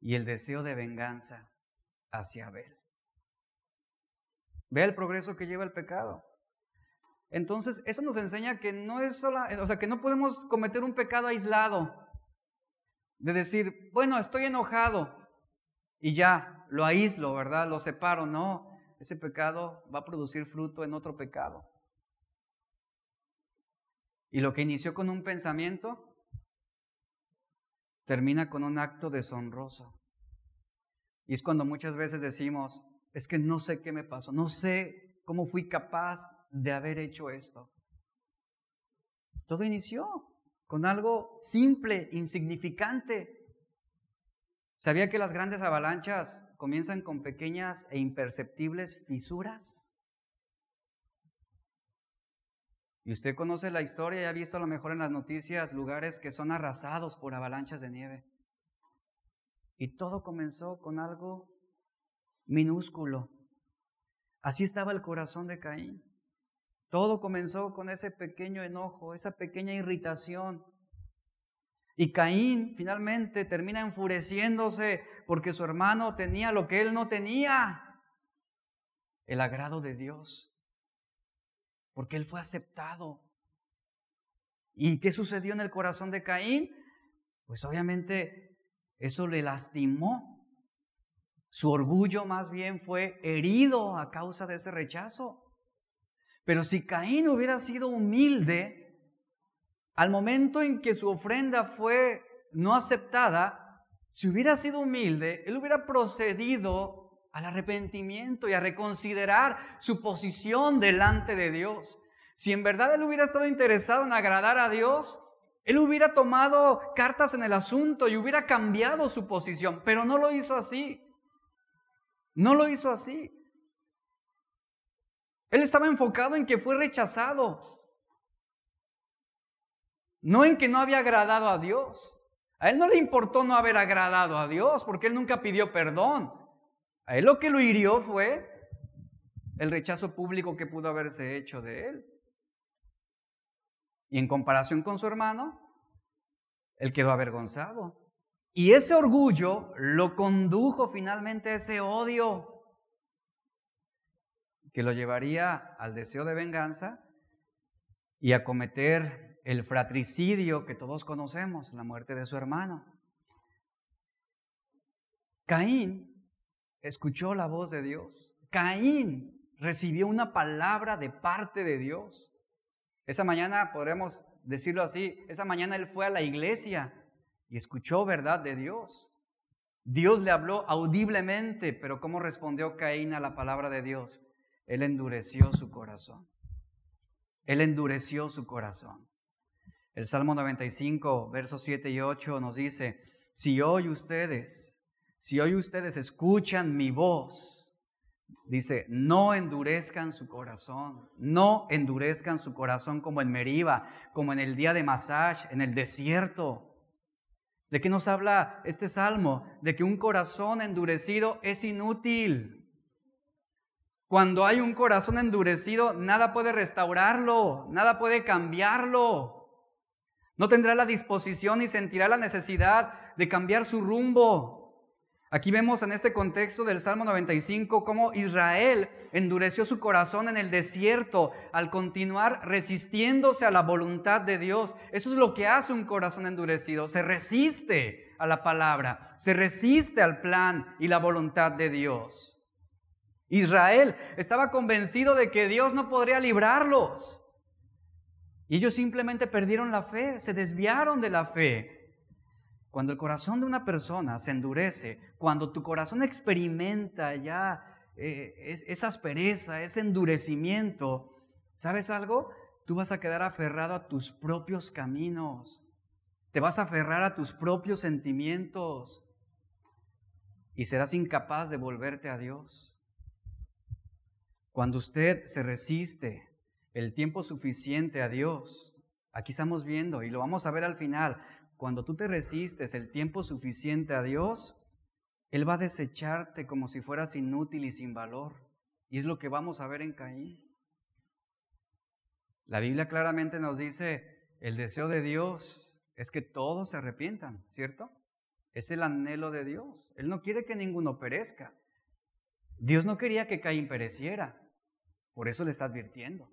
y el deseo de venganza hacia Abel. Ve el progreso que lleva el pecado. Entonces, eso nos enseña que no es sola, o sea, que no podemos cometer un pecado aislado. De decir, bueno, estoy enojado y ya, lo aíslo, ¿verdad? Lo separo. No, ese pecado va a producir fruto en otro pecado. Y lo que inició con un pensamiento termina con un acto deshonroso. Y es cuando muchas veces decimos, es que no sé qué me pasó, no sé cómo fui capaz de haber hecho esto. Todo inició con algo simple, insignificante. ¿Sabía que las grandes avalanchas comienzan con pequeñas e imperceptibles fisuras? Y usted conoce la historia y ha visto a lo mejor en las noticias lugares que son arrasados por avalanchas de nieve. Y todo comenzó con algo minúsculo. Así estaba el corazón de Caín. Todo comenzó con ese pequeño enojo, esa pequeña irritación. Y Caín finalmente termina enfureciéndose porque su hermano tenía lo que él no tenía, el agrado de Dios porque él fue aceptado. ¿Y qué sucedió en el corazón de Caín? Pues obviamente eso le lastimó. Su orgullo más bien fue herido a causa de ese rechazo. Pero si Caín hubiera sido humilde, al momento en que su ofrenda fue no aceptada, si hubiera sido humilde, él hubiera procedido al arrepentimiento y a reconsiderar su posición delante de Dios. Si en verdad él hubiera estado interesado en agradar a Dios, él hubiera tomado cartas en el asunto y hubiera cambiado su posición, pero no lo hizo así. No lo hizo así. Él estaba enfocado en que fue rechazado, no en que no había agradado a Dios. A él no le importó no haber agradado a Dios porque él nunca pidió perdón. A él lo que lo hirió fue el rechazo público que pudo haberse hecho de él. Y en comparación con su hermano, él quedó avergonzado. Y ese orgullo lo condujo finalmente a ese odio que lo llevaría al deseo de venganza y a cometer el fratricidio que todos conocemos, la muerte de su hermano. Caín escuchó la voz de Dios. Caín recibió una palabra de parte de Dios. Esa mañana, podremos decirlo así, esa mañana él fue a la iglesia y escuchó verdad de Dios. Dios le habló audiblemente, pero ¿cómo respondió Caín a la palabra de Dios? Él endureció su corazón. Él endureció su corazón. El Salmo 95, versos 7 y 8 nos dice, si hoy ustedes si hoy ustedes escuchan mi voz, dice, no endurezcan su corazón, no endurezcan su corazón como en Meriba, como en el día de Masaj, en el desierto. ¿De qué nos habla este salmo? De que un corazón endurecido es inútil. Cuando hay un corazón endurecido, nada puede restaurarlo, nada puede cambiarlo. No tendrá la disposición y sentirá la necesidad de cambiar su rumbo. Aquí vemos en este contexto del Salmo 95 cómo Israel endureció su corazón en el desierto al continuar resistiéndose a la voluntad de Dios. Eso es lo que hace un corazón endurecido. Se resiste a la palabra, se resiste al plan y la voluntad de Dios. Israel estaba convencido de que Dios no podría librarlos. Y ellos simplemente perdieron la fe, se desviaron de la fe. Cuando el corazón de una persona se endurece, cuando tu corazón experimenta ya eh, esa aspereza, ese endurecimiento, ¿sabes algo? Tú vas a quedar aferrado a tus propios caminos, te vas a aferrar a tus propios sentimientos y serás incapaz de volverte a Dios. Cuando usted se resiste el tiempo suficiente a Dios, aquí estamos viendo y lo vamos a ver al final, cuando tú te resistes el tiempo suficiente a Dios, Él va a desecharte como si fueras inútil y sin valor. Y es lo que vamos a ver en Caín. La Biblia claramente nos dice, el deseo de Dios es que todos se arrepientan, ¿cierto? Es el anhelo de Dios. Él no quiere que ninguno perezca. Dios no quería que Caín pereciera. Por eso le está advirtiendo.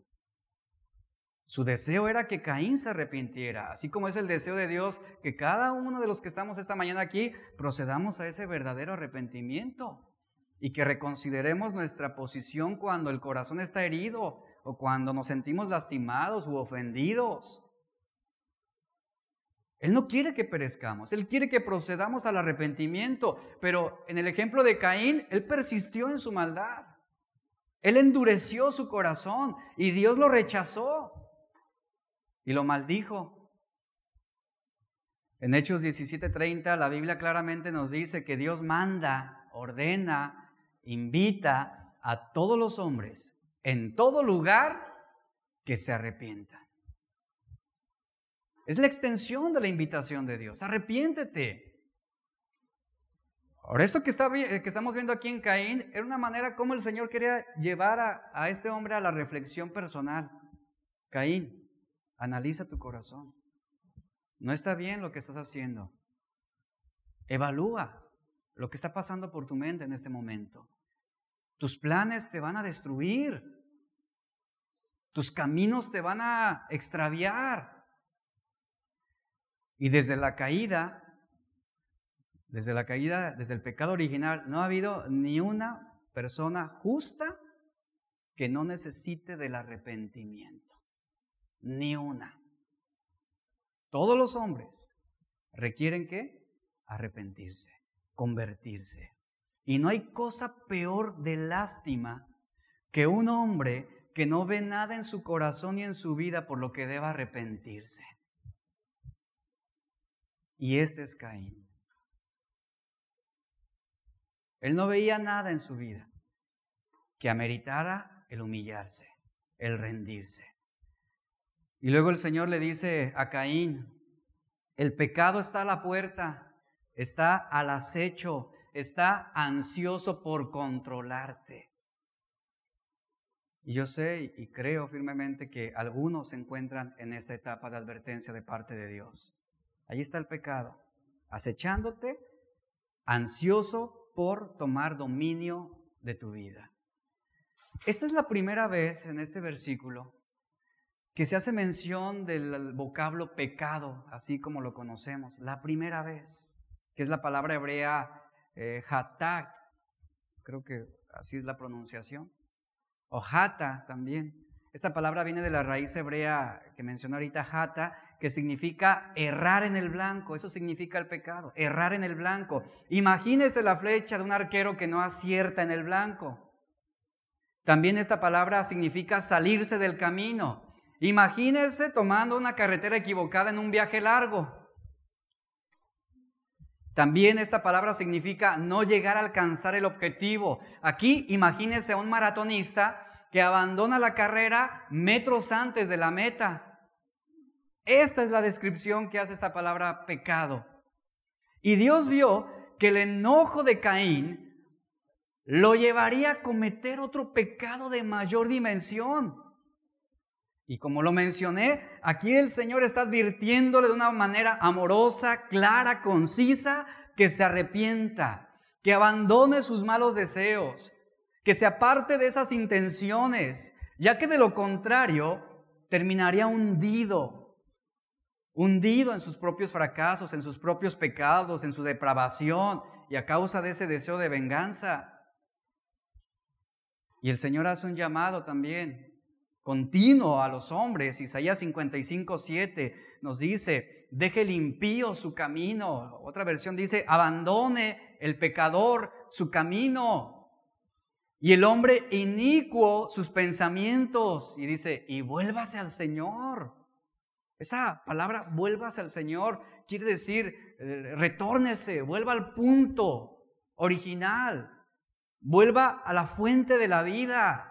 Su deseo era que Caín se arrepintiera, así como es el deseo de Dios que cada uno de los que estamos esta mañana aquí procedamos a ese verdadero arrepentimiento. y que reconsideremos nuestra posición cuando el corazón está herido o cuando nos sentimos lastimados u ofendidos. Él no quiere que perezcamos, Él quiere que procedamos al arrepentimiento, pero en el ejemplo de Caín, Él persistió en su maldad. Él endureció su corazón y Dios lo rechazó y lo maldijo. En Hechos 17:30 la Biblia claramente nos dice que Dios manda, ordena, invita a todos los hombres en todo lugar que se arrepientan. Es la extensión de la invitación de Dios. Arrepiéntete. Ahora, esto que, que estamos viendo aquí en Caín era una manera como el Señor quería llevar a, a este hombre a la reflexión personal. Caín, analiza tu corazón. No está bien lo que estás haciendo. Evalúa lo que está pasando por tu mente en este momento. Tus planes te van a destruir. Tus caminos te van a extraviar. Y desde la caída, desde la caída, desde el pecado original, no ha habido ni una persona justa que no necesite del arrepentimiento. Ni una. Todos los hombres requieren que arrepentirse, convertirse. Y no hay cosa peor de lástima que un hombre que no ve nada en su corazón y en su vida por lo que deba arrepentirse. Y este es Caín. Él no veía nada en su vida que ameritara el humillarse, el rendirse. Y luego el Señor le dice a Caín, el pecado está a la puerta, está al acecho, está ansioso por controlarte. Y yo sé y creo firmemente que algunos se encuentran en esta etapa de advertencia de parte de Dios. Allí está el pecado, acechándote, ansioso por tomar dominio de tu vida. Esta es la primera vez en este versículo que se hace mención del vocablo pecado, así como lo conocemos, la primera vez, que es la palabra hebrea eh, creo que así es la pronunciación, o hata también. Esta palabra viene de la raíz hebrea que mencionó ahorita, hata, que significa errar en el blanco, eso significa el pecado, errar en el blanco. Imagínese la flecha de un arquero que no acierta en el blanco. También esta palabra significa salirse del camino, Imagínense tomando una carretera equivocada en un viaje largo. También esta palabra significa no llegar a alcanzar el objetivo. Aquí imagínense a un maratonista que abandona la carrera metros antes de la meta. Esta es la descripción que hace esta palabra pecado. Y Dios vio que el enojo de Caín lo llevaría a cometer otro pecado de mayor dimensión. Y como lo mencioné, aquí el Señor está advirtiéndole de una manera amorosa, clara, concisa, que se arrepienta, que abandone sus malos deseos, que se aparte de esas intenciones, ya que de lo contrario terminaría hundido, hundido en sus propios fracasos, en sus propios pecados, en su depravación y a causa de ese deseo de venganza. Y el Señor hace un llamado también continuo a los hombres. Isaías 55, 7 nos dice, deje limpio su camino. Otra versión dice, abandone el pecador su camino. Y el hombre inicuo sus pensamientos. Y dice, y vuélvase al Señor. Esa palabra, vuélvase al Señor, quiere decir, eh, retórnese, vuelva al punto original, vuelva a la fuente de la vida.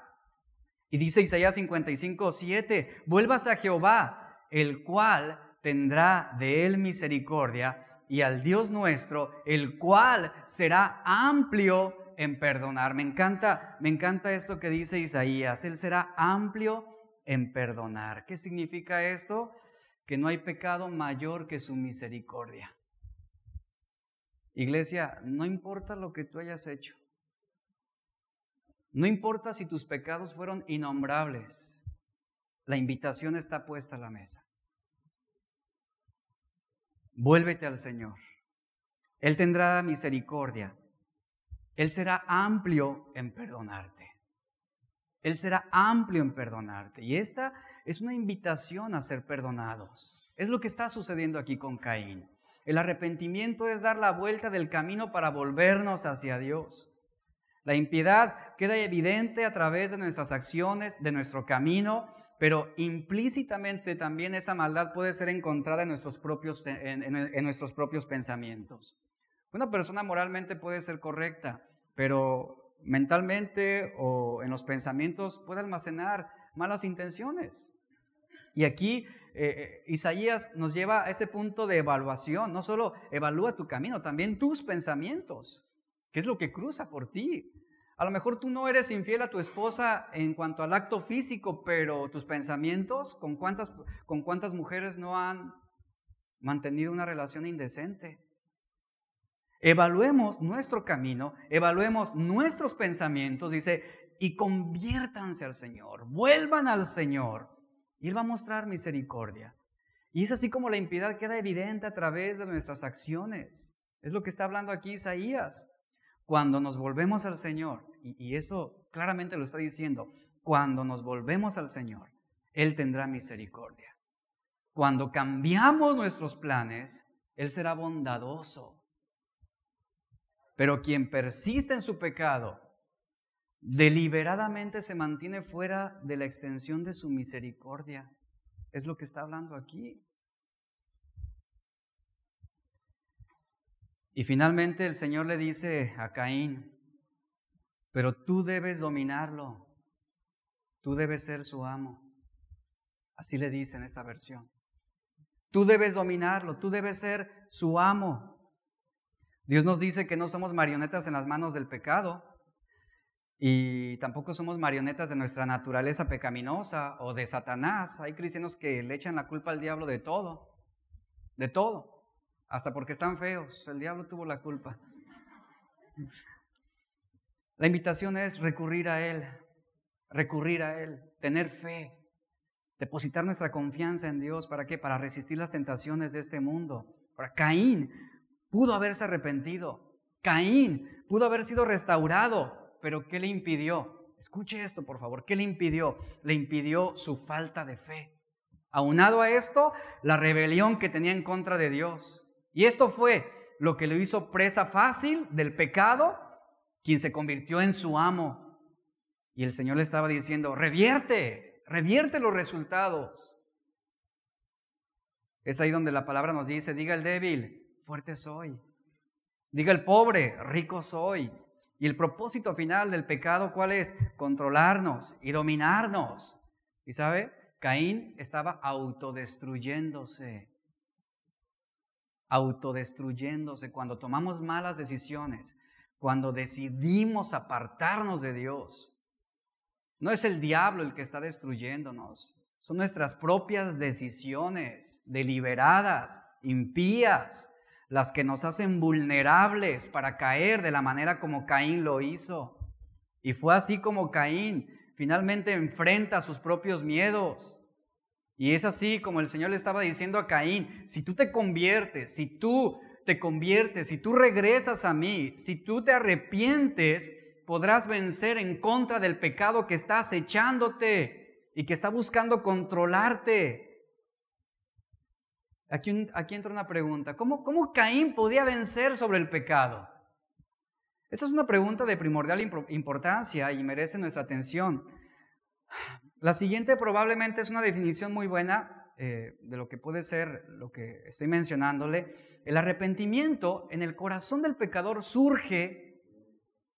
Y dice Isaías 55, 7, vuelvas a Jehová, el cual tendrá de él misericordia, y al Dios nuestro, el cual será amplio en perdonar. Me encanta, me encanta esto que dice Isaías, él será amplio en perdonar. ¿Qué significa esto? Que no hay pecado mayor que su misericordia. Iglesia, no importa lo que tú hayas hecho. No importa si tus pecados fueron innombrables, la invitación está puesta a la mesa. Vuélvete al Señor. Él tendrá misericordia Él será amplio en perdonarte. Él será amplio en perdonarte. Y esta es una invitación a ser perdonados. Es lo que está sucediendo aquí con Caín. El arrepentimiento es dar la vuelta del camino para volvernos hacia Dios. La impiedad queda evidente a través de nuestras acciones, de nuestro camino, pero implícitamente también esa maldad puede ser encontrada en nuestros propios, en, nuestros propios pensamientos. Una persona moralmente puede ser correcta, pero mentalmente o en los pensamientos puede almacenar malas intenciones. Y aquí eh, eh, Isaías nos lleva a ese punto de evaluación. No solo evalúa tu camino, también tus pensamientos. ¿Qué es lo que cruza por ti? A lo mejor tú no eres infiel a tu esposa en cuanto al acto físico, pero tus pensamientos, ¿con cuántas, con cuántas mujeres no han mantenido una relación indecente? Evaluemos nuestro camino, evaluemos nuestros pensamientos, dice, y conviértanse al Señor, vuelvan al Señor y Él va a mostrar misericordia. Y es así como la impiedad queda evidente a través de nuestras acciones. Es lo que está hablando aquí Isaías. Cuando nos volvemos al Señor, y, y eso claramente lo está diciendo, cuando nos volvemos al Señor, Él tendrá misericordia. Cuando cambiamos nuestros planes, Él será bondadoso. Pero quien persiste en su pecado deliberadamente se mantiene fuera de la extensión de su misericordia. Es lo que está hablando aquí. Y finalmente el Señor le dice a Caín, pero tú debes dominarlo, tú debes ser su amo. Así le dice en esta versión. Tú debes dominarlo, tú debes ser su amo. Dios nos dice que no somos marionetas en las manos del pecado, y tampoco somos marionetas de nuestra naturaleza pecaminosa o de Satanás. Hay cristianos que le echan la culpa al diablo de todo, de todo, hasta porque están feos. El diablo tuvo la culpa. La invitación es recurrir a Él, recurrir a Él, tener fe, depositar nuestra confianza en Dios. ¿Para qué? Para resistir las tentaciones de este mundo. Para Caín pudo haberse arrepentido. Caín pudo haber sido restaurado pero ¿qué le impidió? Escuche esto, por favor. ¿Qué le impidió? Le impidió su falta de fe. Aunado a esto, la rebelión que tenía en contra de Dios. Y esto fue lo que le hizo presa fácil del pecado, quien se convirtió en su amo. Y el Señor le estaba diciendo, revierte, revierte los resultados. Es ahí donde la palabra nos dice, diga el débil, fuerte soy. Diga el pobre, rico soy. Y el propósito final del pecado, ¿cuál es? Controlarnos y dominarnos. ¿Y sabe? Caín estaba autodestruyéndose. Autodestruyéndose cuando tomamos malas decisiones, cuando decidimos apartarnos de Dios. No es el diablo el que está destruyéndonos, son nuestras propias decisiones deliberadas, impías, las que nos hacen vulnerables para caer de la manera como Caín lo hizo. Y fue así como Caín finalmente enfrenta sus propios miedos. Y es así como el Señor le estaba diciendo a Caín, si tú te conviertes, si tú te conviertes, si tú regresas a mí, si tú te arrepientes, podrás vencer en contra del pecado que está acechándote y que está buscando controlarte. Aquí, entra una pregunta. ¿Cómo, ¿Cómo Caín podía vencer sobre el pecado? Esa es una pregunta de primordial importancia y merece nuestra atención. La siguiente probablemente es una definición muy buena eh, de lo que puede ser lo que estoy mencionándole. El arrepentimiento en el corazón del pecador surge,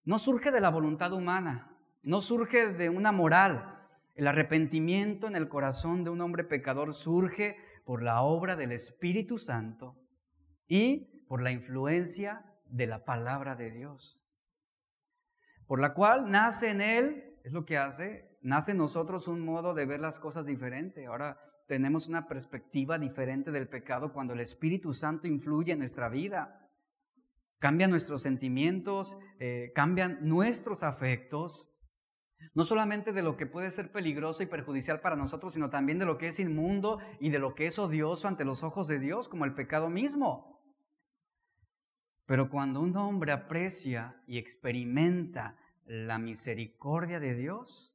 no surge de la voluntad humana, no surge de una moral. El arrepentimiento en el corazón de un hombre pecador surge por la obra del Espíritu Santo y por la influencia de la palabra de Dios. Por la cual nace en Él, es lo que hace, nace en nosotros un modo de ver las cosas diferente. Ahora tenemos una perspectiva diferente del pecado cuando el Espíritu Santo influye en nuestra vida. Cambian nuestros sentimientos, eh, cambian nuestros afectos, no solamente de lo que puede ser peligroso y perjudicial para nosotros, sino también de lo que es inmundo y de lo que es odioso ante los ojos de Dios, como el pecado mismo. Pero cuando un hombre aprecia y experimenta la misericordia de Dios,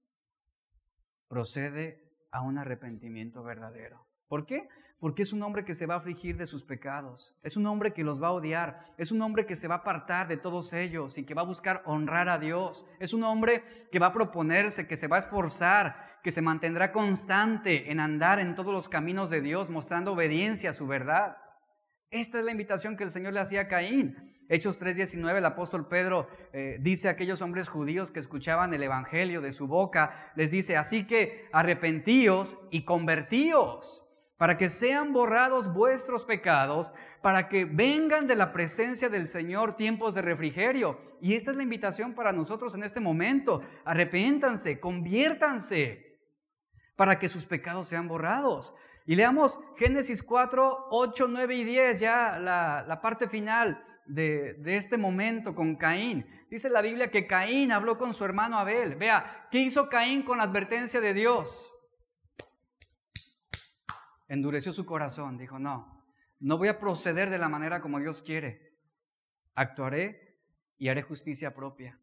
procede a un arrepentimiento verdadero. ¿Por qué? Porque es un hombre que se va a afligir de sus pecados, es un hombre que los va a odiar, es un hombre que se va a apartar de todos ellos y que va a buscar honrar a Dios, es un hombre que va a proponerse, que se va a esforzar, que se mantendrá constante en andar en todos los caminos de Dios, mostrando obediencia a su verdad. Esta es la invitación que el Señor le hacía a Caín. Hechos 3:19, el apóstol Pedro eh, dice a aquellos hombres judíos que escuchaban el Evangelio de su boca, les dice, así que arrepentíos y convertíos para que sean borrados vuestros pecados, para que vengan de la presencia del Señor tiempos de refrigerio. Y esa es la invitación para nosotros en este momento. Arrepiéntanse, conviértanse, para que sus pecados sean borrados. Y leamos Génesis 4, 8, 9 y 10, ya la, la parte final de, este momento con Caín. Dice la Biblia que Caín habló con su hermano Abel. Vea, ¿qué hizo Caín con la advertencia de Dios? Endureció su corazón, dijo, no, no voy a proceder de la manera como Dios quiere. Actuaré y haré justicia propia.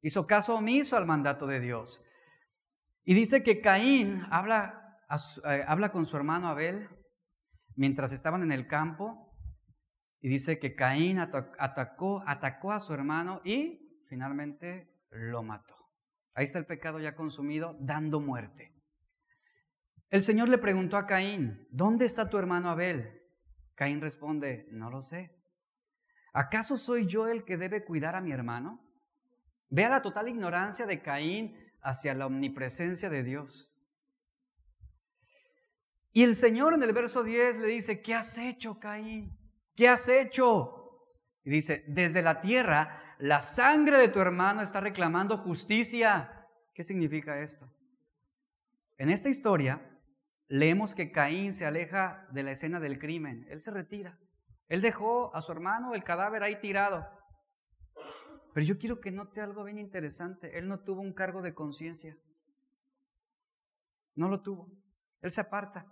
Hizo caso omiso al mandato de Dios. Y dice que Caín habla eh, habla con su hermano Abel mientras estaban en el campo y dice que Caín atacó, atacó a su hermano y finalmente lo mató. Ahí está el pecado ya consumido, dando muerte. El Señor le preguntó a Caín, ¿dónde está tu hermano Abel? Caín responde, no lo sé. ¿Acaso soy yo el que debe cuidar a mi hermano? Vea la total ignorancia de Caín hacia la omnipresencia de Dios. Y el Señor en el verso 10 le dice, ¿qué has hecho, Caín? ¿Qué has hecho? Y dice, desde la tierra, la sangre de tu hermano está reclamando justicia. ¿Qué significa esto? En esta historia leemos que Caín se aleja de la escena del crimen. Él se retira. Él dejó a su hermano el cadáver ahí tirado. Pero yo quiero que note algo bien interesante. Él no tuvo un cargo de conciencia. No lo tuvo. Él se aparta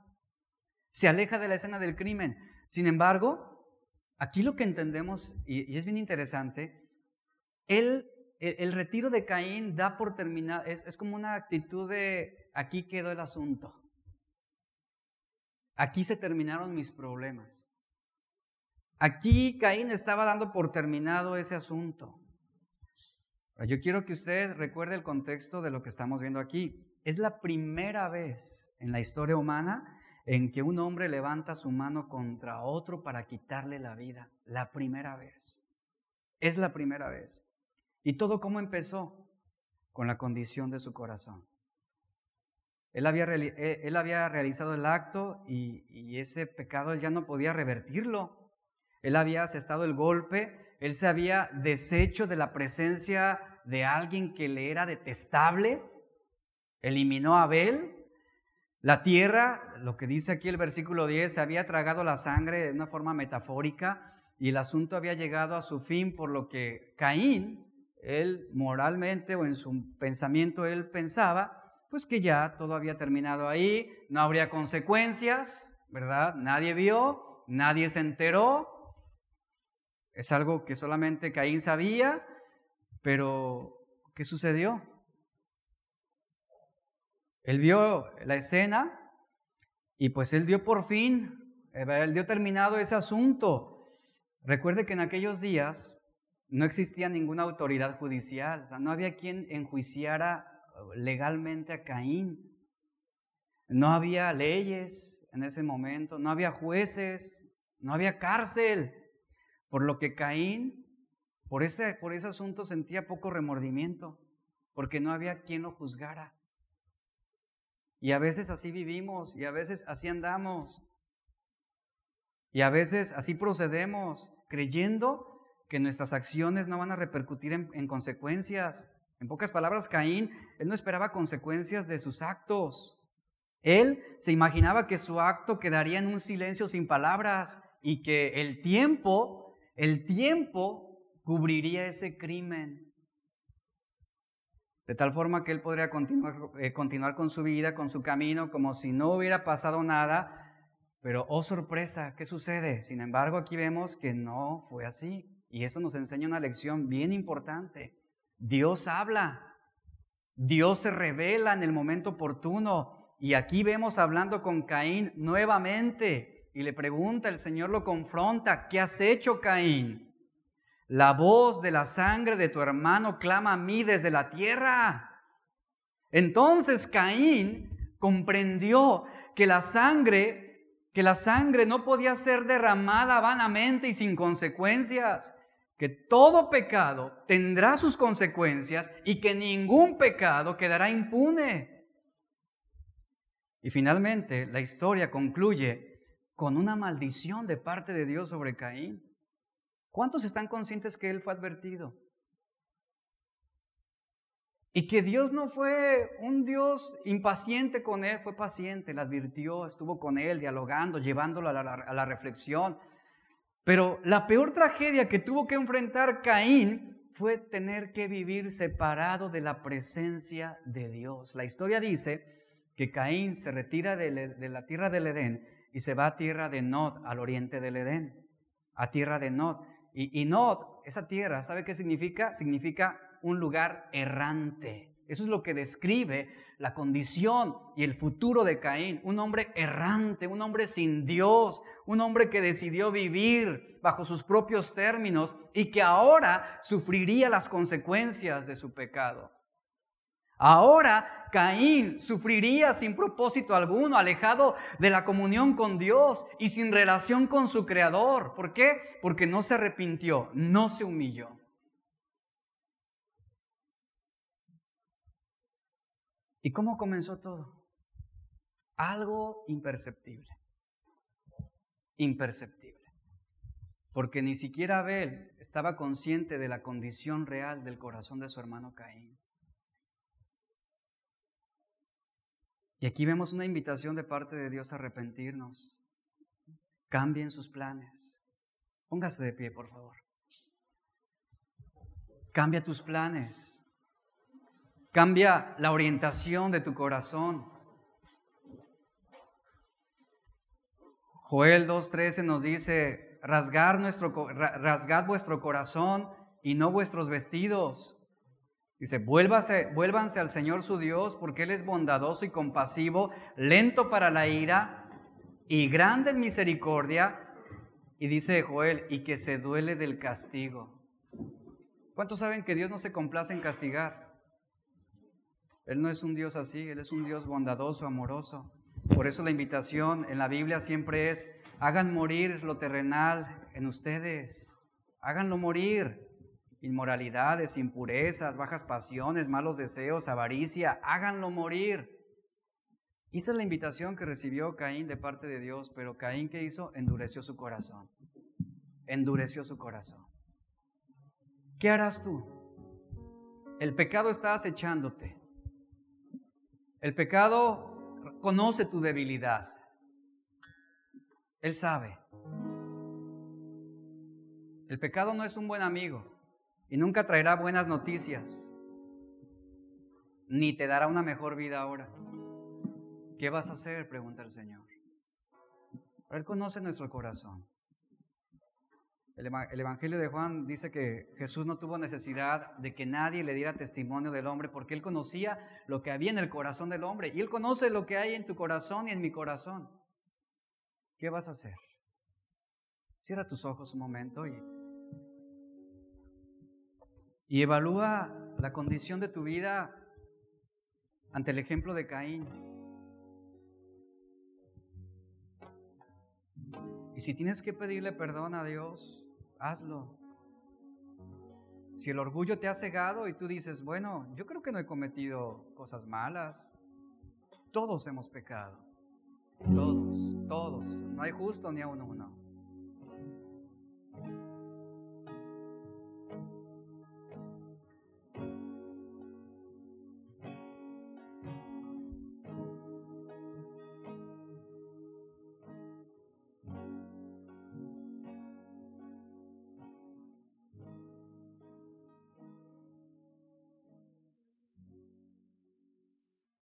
se aleja de la escena del crimen. Sin embargo, aquí lo que entendemos, y, es bien interesante, el, retiro de Caín da por terminado, es, es como una actitud de aquí quedó el asunto. Aquí se terminaron mis problemas. Aquí Caín estaba dando por terminado ese asunto. Yo quiero que usted recuerde el contexto de lo que estamos viendo aquí. Es la primera vez en la historia humana en que un hombre levanta su mano contra otro para quitarle la vida. La primera vez. Es la primera vez. ¿Y todo cómo empezó? Con la condición de su corazón. Él había, eh, él había realizado el acto y, y, ese pecado él ya no podía revertirlo. Él había asestado el golpe, él se había deshecho de la presencia de alguien que le era detestable, eliminó a Abel, la tierra, lo que dice aquí el versículo 10, se había tragado la sangre de una forma metafórica y el asunto había llegado a su fin por lo que Caín, él moralmente o en su pensamiento él pensaba, pues que ya todo había terminado ahí, no habría consecuencias, ¿verdad? Nadie vio, nadie se enteró. Es algo que solamente Caín sabía, pero ¿qué sucedió? Él vio la escena y pues él dio por fin, eh, él dio terminado ese asunto. Recuerde que en aquellos días no existía ninguna autoridad judicial, o sea, no había quien enjuiciara uh, legalmente a Caín. No había leyes en ese momento, no había jueces, no había cárcel. Por lo que Caín, por ese, por ese asunto, sentía poco remordimiento, porque no había quien lo juzgara. Y a veces así vivimos y a veces así andamos. Y a veces así procedemos, creyendo que nuestras acciones no van a repercutir en, consecuencias. En pocas palabras, Caín, él no esperaba consecuencias de sus actos. Él se imaginaba que su acto quedaría en un silencio sin palabras y que el tiempo, el tiempo cubriría ese crimen de tal forma que él podría continuar, eh, continuar con su vida, con su camino, como si no hubiera pasado nada. Pero, oh sorpresa, ¿qué sucede? Sin embargo, aquí vemos que no fue así. Y eso nos enseña una lección bien importante. Dios habla, Dios se revela en el momento oportuno. Y aquí vemos hablando con Caín nuevamente. Y le pregunta, el Señor lo confronta, ¿qué has hecho Caín? La voz de la sangre de tu hermano clama a mí desde la tierra. Entonces Caín comprendió que la sangre, que la sangre no podía ser derramada vanamente y sin consecuencias, que todo pecado tendrá sus consecuencias y que ningún pecado quedará impune. Y finalmente la historia concluye con una maldición de parte de Dios sobre Caín. ¿Cuántos están conscientes que él fue advertido? Y que Dios no fue un Dios impaciente con él, fue paciente, le advirtió, estuvo con él dialogando, llevándolo a la, reflexión. Pero la peor tragedia que tuvo que enfrentar Caín fue tener que vivir separado de la presencia de Dios. La historia dice que Caín se retira de, la tierra del Edén y se va a tierra de Nod, al oriente del Edén, a tierra de Nod. Y, y Nod, esa tierra, ¿sabe qué significa? Significa un lugar errante. Eso es lo que describe la condición y el futuro de Caín. Un hombre errante, un hombre sin Dios, un hombre que decidió vivir bajo sus propios términos y que ahora sufriría las consecuencias de su pecado. Ahora Caín sufriría sin propósito alguno, alejado de la comunión con Dios y sin relación con su Creador. ¿Por qué? Porque no se arrepintió, no se humilló. ¿Y cómo comenzó todo? Algo imperceptible. Imperceptible. Porque ni siquiera Abel estaba consciente de la condición real del corazón de su hermano Caín. Y aquí vemos una invitación de parte de Dios a arrepentirnos. Cambien sus planes. Póngase de pie, por favor. Cambia tus planes. Cambia la orientación de tu corazón. Joel 2.13 nos dice, rasgar nuestro, rasgad vuestro corazón y no vuestros vestidos. Dice, vuélvase, vuélvanse al Señor su Dios, porque Él es bondadoso y compasivo, lento para la ira y grande en misericordia. Y dice Joel, y que se duele del castigo. ¿Cuántos saben que Dios no se complace en castigar? Él no es un Dios así, Él es un Dios bondadoso, amoroso. Por eso la invitación en la Biblia siempre es, hagan morir lo terrenal en ustedes, háganlo morir. Inmoralidades, impurezas, bajas pasiones, malos deseos, avaricia, háganlo morir. Esa es la invitación que recibió Caín de parte de Dios, pero Caín ¿qué hizo? Endureció su corazón. Endureció su corazón. ¿Qué harás tú? El pecado está acechándote. El pecado conoce tu debilidad. Él sabe. El pecado no es un buen amigo y nunca traerá buenas noticias, ni te dará una mejor vida ahora. ¿Qué vas a hacer? Pregunta el Señor. Él conoce nuestro corazón. El, Evangelio de Juan dice que Jesús no tuvo necesidad de que nadie le diera testimonio del hombre porque él conocía lo que había en el corazón del hombre y él conoce lo que hay en tu corazón y en mi corazón. ¿Qué vas a hacer? Cierra tus ojos un momento y, y evalúa la condición de tu vida ante el ejemplo de Caín. Y si tienes que pedirle perdón a Dios, hazlo. Si el orgullo te ha cegado y tú dices, bueno, yo creo que no he cometido cosas malas, todos hemos pecado. Todos, todos. No hay justo ni a uno.